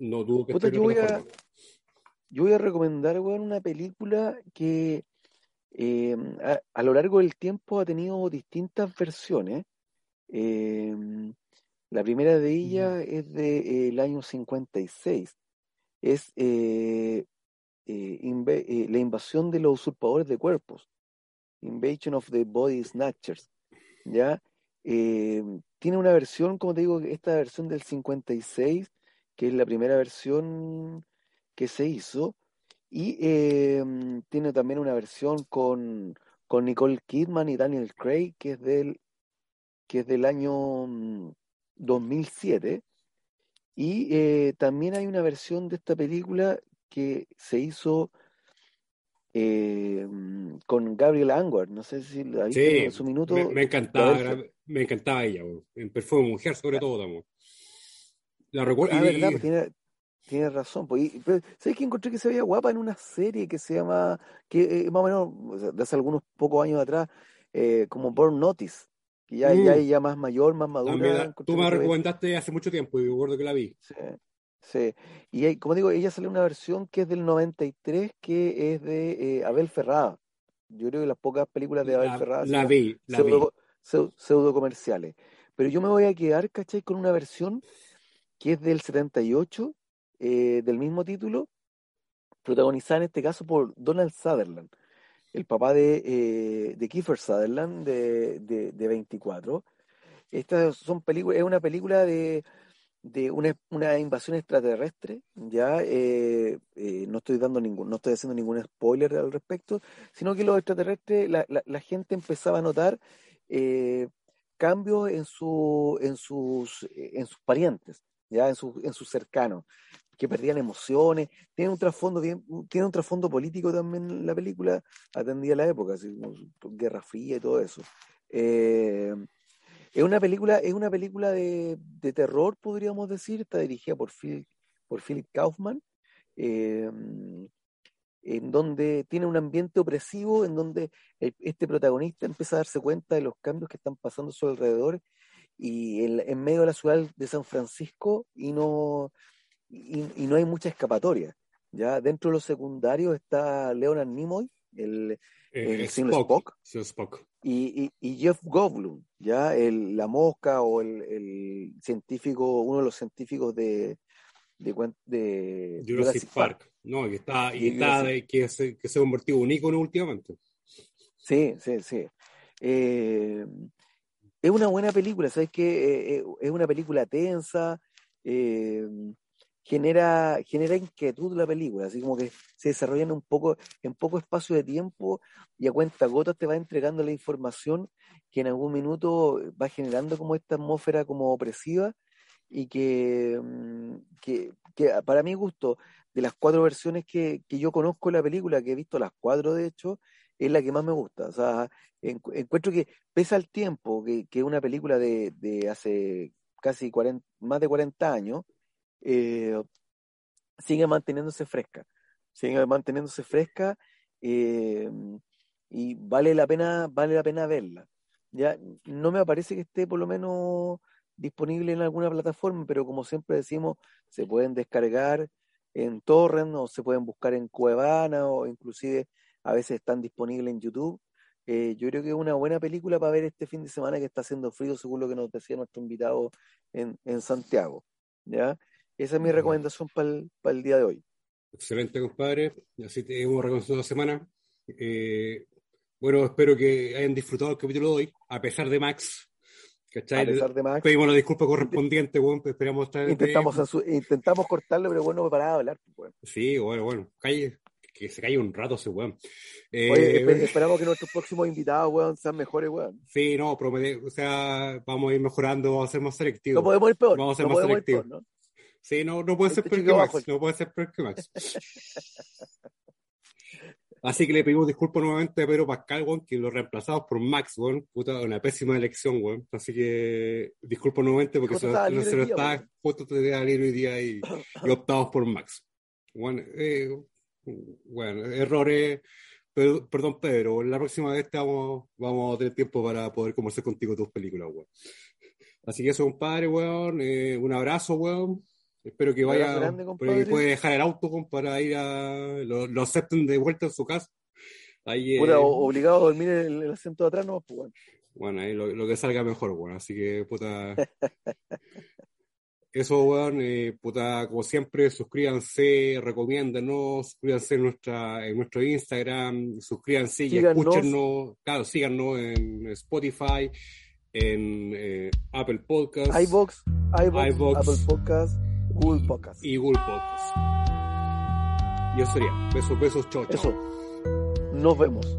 No dudo que Puta, yo, voy a, yo voy a recomendar, weón, una película que eh, a, a, lo largo del tiempo ha tenido distintas versiones. Eh, la primera de ellas es del de, año 56. Es eh, eh, la invasión de los usurpadores de cuerpos. Invasion of the Body Snatchers. ¿Ya? tiene una versión, como te digo, esta versión del 56, que es la primera versión que se hizo, y eh, tiene también una versión con, con, Nicole Kidman y Daniel Craig, que es del, que es del año 2007. Mm, y eh, también hay una versión de esta película que se hizo eh, con Gabriel Angward. No sé si la viste en su minuto. Me, me encantaba, me encantaba ella, en Perfume Mujer, sobre todo. La recuerdo. Ah, verdad, pues tiene, Tienes razón. Pues, ¿Sabes que encontré que se veía guapa en una serie que se llama, que eh, más o menos, de hace algunos pocos años atrás, eh, como Born Notice? Que ya, mm. ya más mayor, más madura. tú me la recomendaste hace mucho tiempo y recuerdo que la vi. Sí, sí. Y como digo, ella sale una versión que es del 93, que es de eh, Abel Ferrada. Yo creo que las pocas películas de Abel Ferrada la vi, la pseudo, vi. Pseudo comerciales. Pero yo me voy a quedar, ¿cachai? Con una versión que es del 78 eh, del mismo título, protagonizada en este caso por Donald Sutherland, el papá de, eh, de Kiefer Sutherland de, de, 24. Esta son películas, es una película de, de una, una, invasión extraterrestre, ya eh, no estoy dando ningún, no estoy haciendo ningún spoiler al respecto, sino que los extraterrestres, la, la, la gente empezaba a notar cambios en, su, en, sus, en sus parientes, ya en, su, en sus cercanos, que perdían emociones. Tiene un trasfondo bien, tiene un trasfondo político también la película, atendía la época, así Guerra Fría y todo eso. Eh, es una película, es una película de, terror, podríamos decir, está dirigida por, por Philip Kaufman. Eh, en donde tiene un ambiente opresivo, en donde este protagonista empieza a darse cuenta de los cambios que están pasando a su alrededor y en, medio de la ciudad de San Francisco y no, y, no hay mucha escapatoria. ¿ya? Dentro de los secundarios está Leonard Nimoy, el, el, Spock, Spock. Y, y, Jeff Goldblum, ¿ya? El, la mosca o el, el científico, uno de los científicos de, de, de Jurassic, Park. No, que está, y, está que, se, que se ha convertido en un ícono últimamente. Sí, sí, sí. Eh, es una buena película, ¿sabes qué? Eh, eh, es una película tensa, genera, genera inquietud la película, así como que se desarrolla en un poco, en poco espacio de tiempo y a cuenta gotas te va entregando la información que en algún minuto va generando como esta atmósfera como opresiva y que, mm, que, que, para mi gusto, de las cuatro versiones que, que, yo conozco de la película, que he visto las cuatro de hecho, es la que más me gusta. O sea, encuentro que pesa el tiempo, que es una película de, de hace casi 40, más de 40 años, eh, sigue manteniéndose fresca. Sigue manteniéndose fresca eh, y vale la pena, vale la pena verla. Ya no me parece que esté por lo menos disponible en alguna plataforma, pero como siempre decimos, se pueden descargar en torrent o se pueden buscar en Cuevana o inclusive a veces están disponibles en YouTube. Eh, yo creo que es una buena película para ver este fin de semana que está haciendo frío, según lo que nos decía nuestro invitado en, en Santiago. ¿ya? Esa es mi recomendación para el, para el día de hoy. Excelente, compadre. Así te hemos reconocido la semana. Eh, bueno, espero que hayan disfrutado el capítulo de hoy, a pesar de Max, ¿Cachai? A pesar de Max. Pedimos la disculpa correspondiente, bueno, esperamos intentamos, intentamos cortarlo, pero bueno, de hablar. Pues, Sí, bueno, bueno, calle, que se calle un rato ese weón. Eh, esperamos que nuestros próximos invitados, weón, sean mejores, weón. Sí, no, promete, o sea, vamos a ir mejorando, vamos a ser más selectivos. No podemos ir peor. Vamos a ser más selectivos. ¿no? Sí, no, no puede ser este peor que Max, no puede ser peor que Max. Así que le pedimos disculpas nuevamente a Pedro Pascal, weón, que lo reemplazamos por Max, weón. Puta, una pésima elección, weón. Así que disculpo nuevamente porque se, no se lo está justo te salir hoy día y, y, optamos por Max. Bueno, eh, bueno errores. perdón, Pedro, la próxima vez te vamos, vamos a tener tiempo para poder conversar contigo tus películas, weón. Así que eso, compadre, weón. Eh, un abrazo, weón. Espero que vaya, grande, puede dejar el auto para ir a. Lo, lo, acepten de vuelta en su casa. Ahí, eh, obligado a dormir en el, asiento de atrás, no, pues bueno. Bueno, ahí lo, que salga mejor, bueno. Así que, puta. Eso, weón, eh, puta, como siempre, suscríbanse, recomiéndanos, suscríbanse en, nuestra, en nuestro Instagram, suscríbanse y escúchenos, claro, síganos en Spotify, en eh, Apple Podcasts, iBox, iBox, Apple Podcasts Google Podcast. Y Google Podcast. Y eso sería. Besos, besos, chao, chao. Eso. Nos vemos.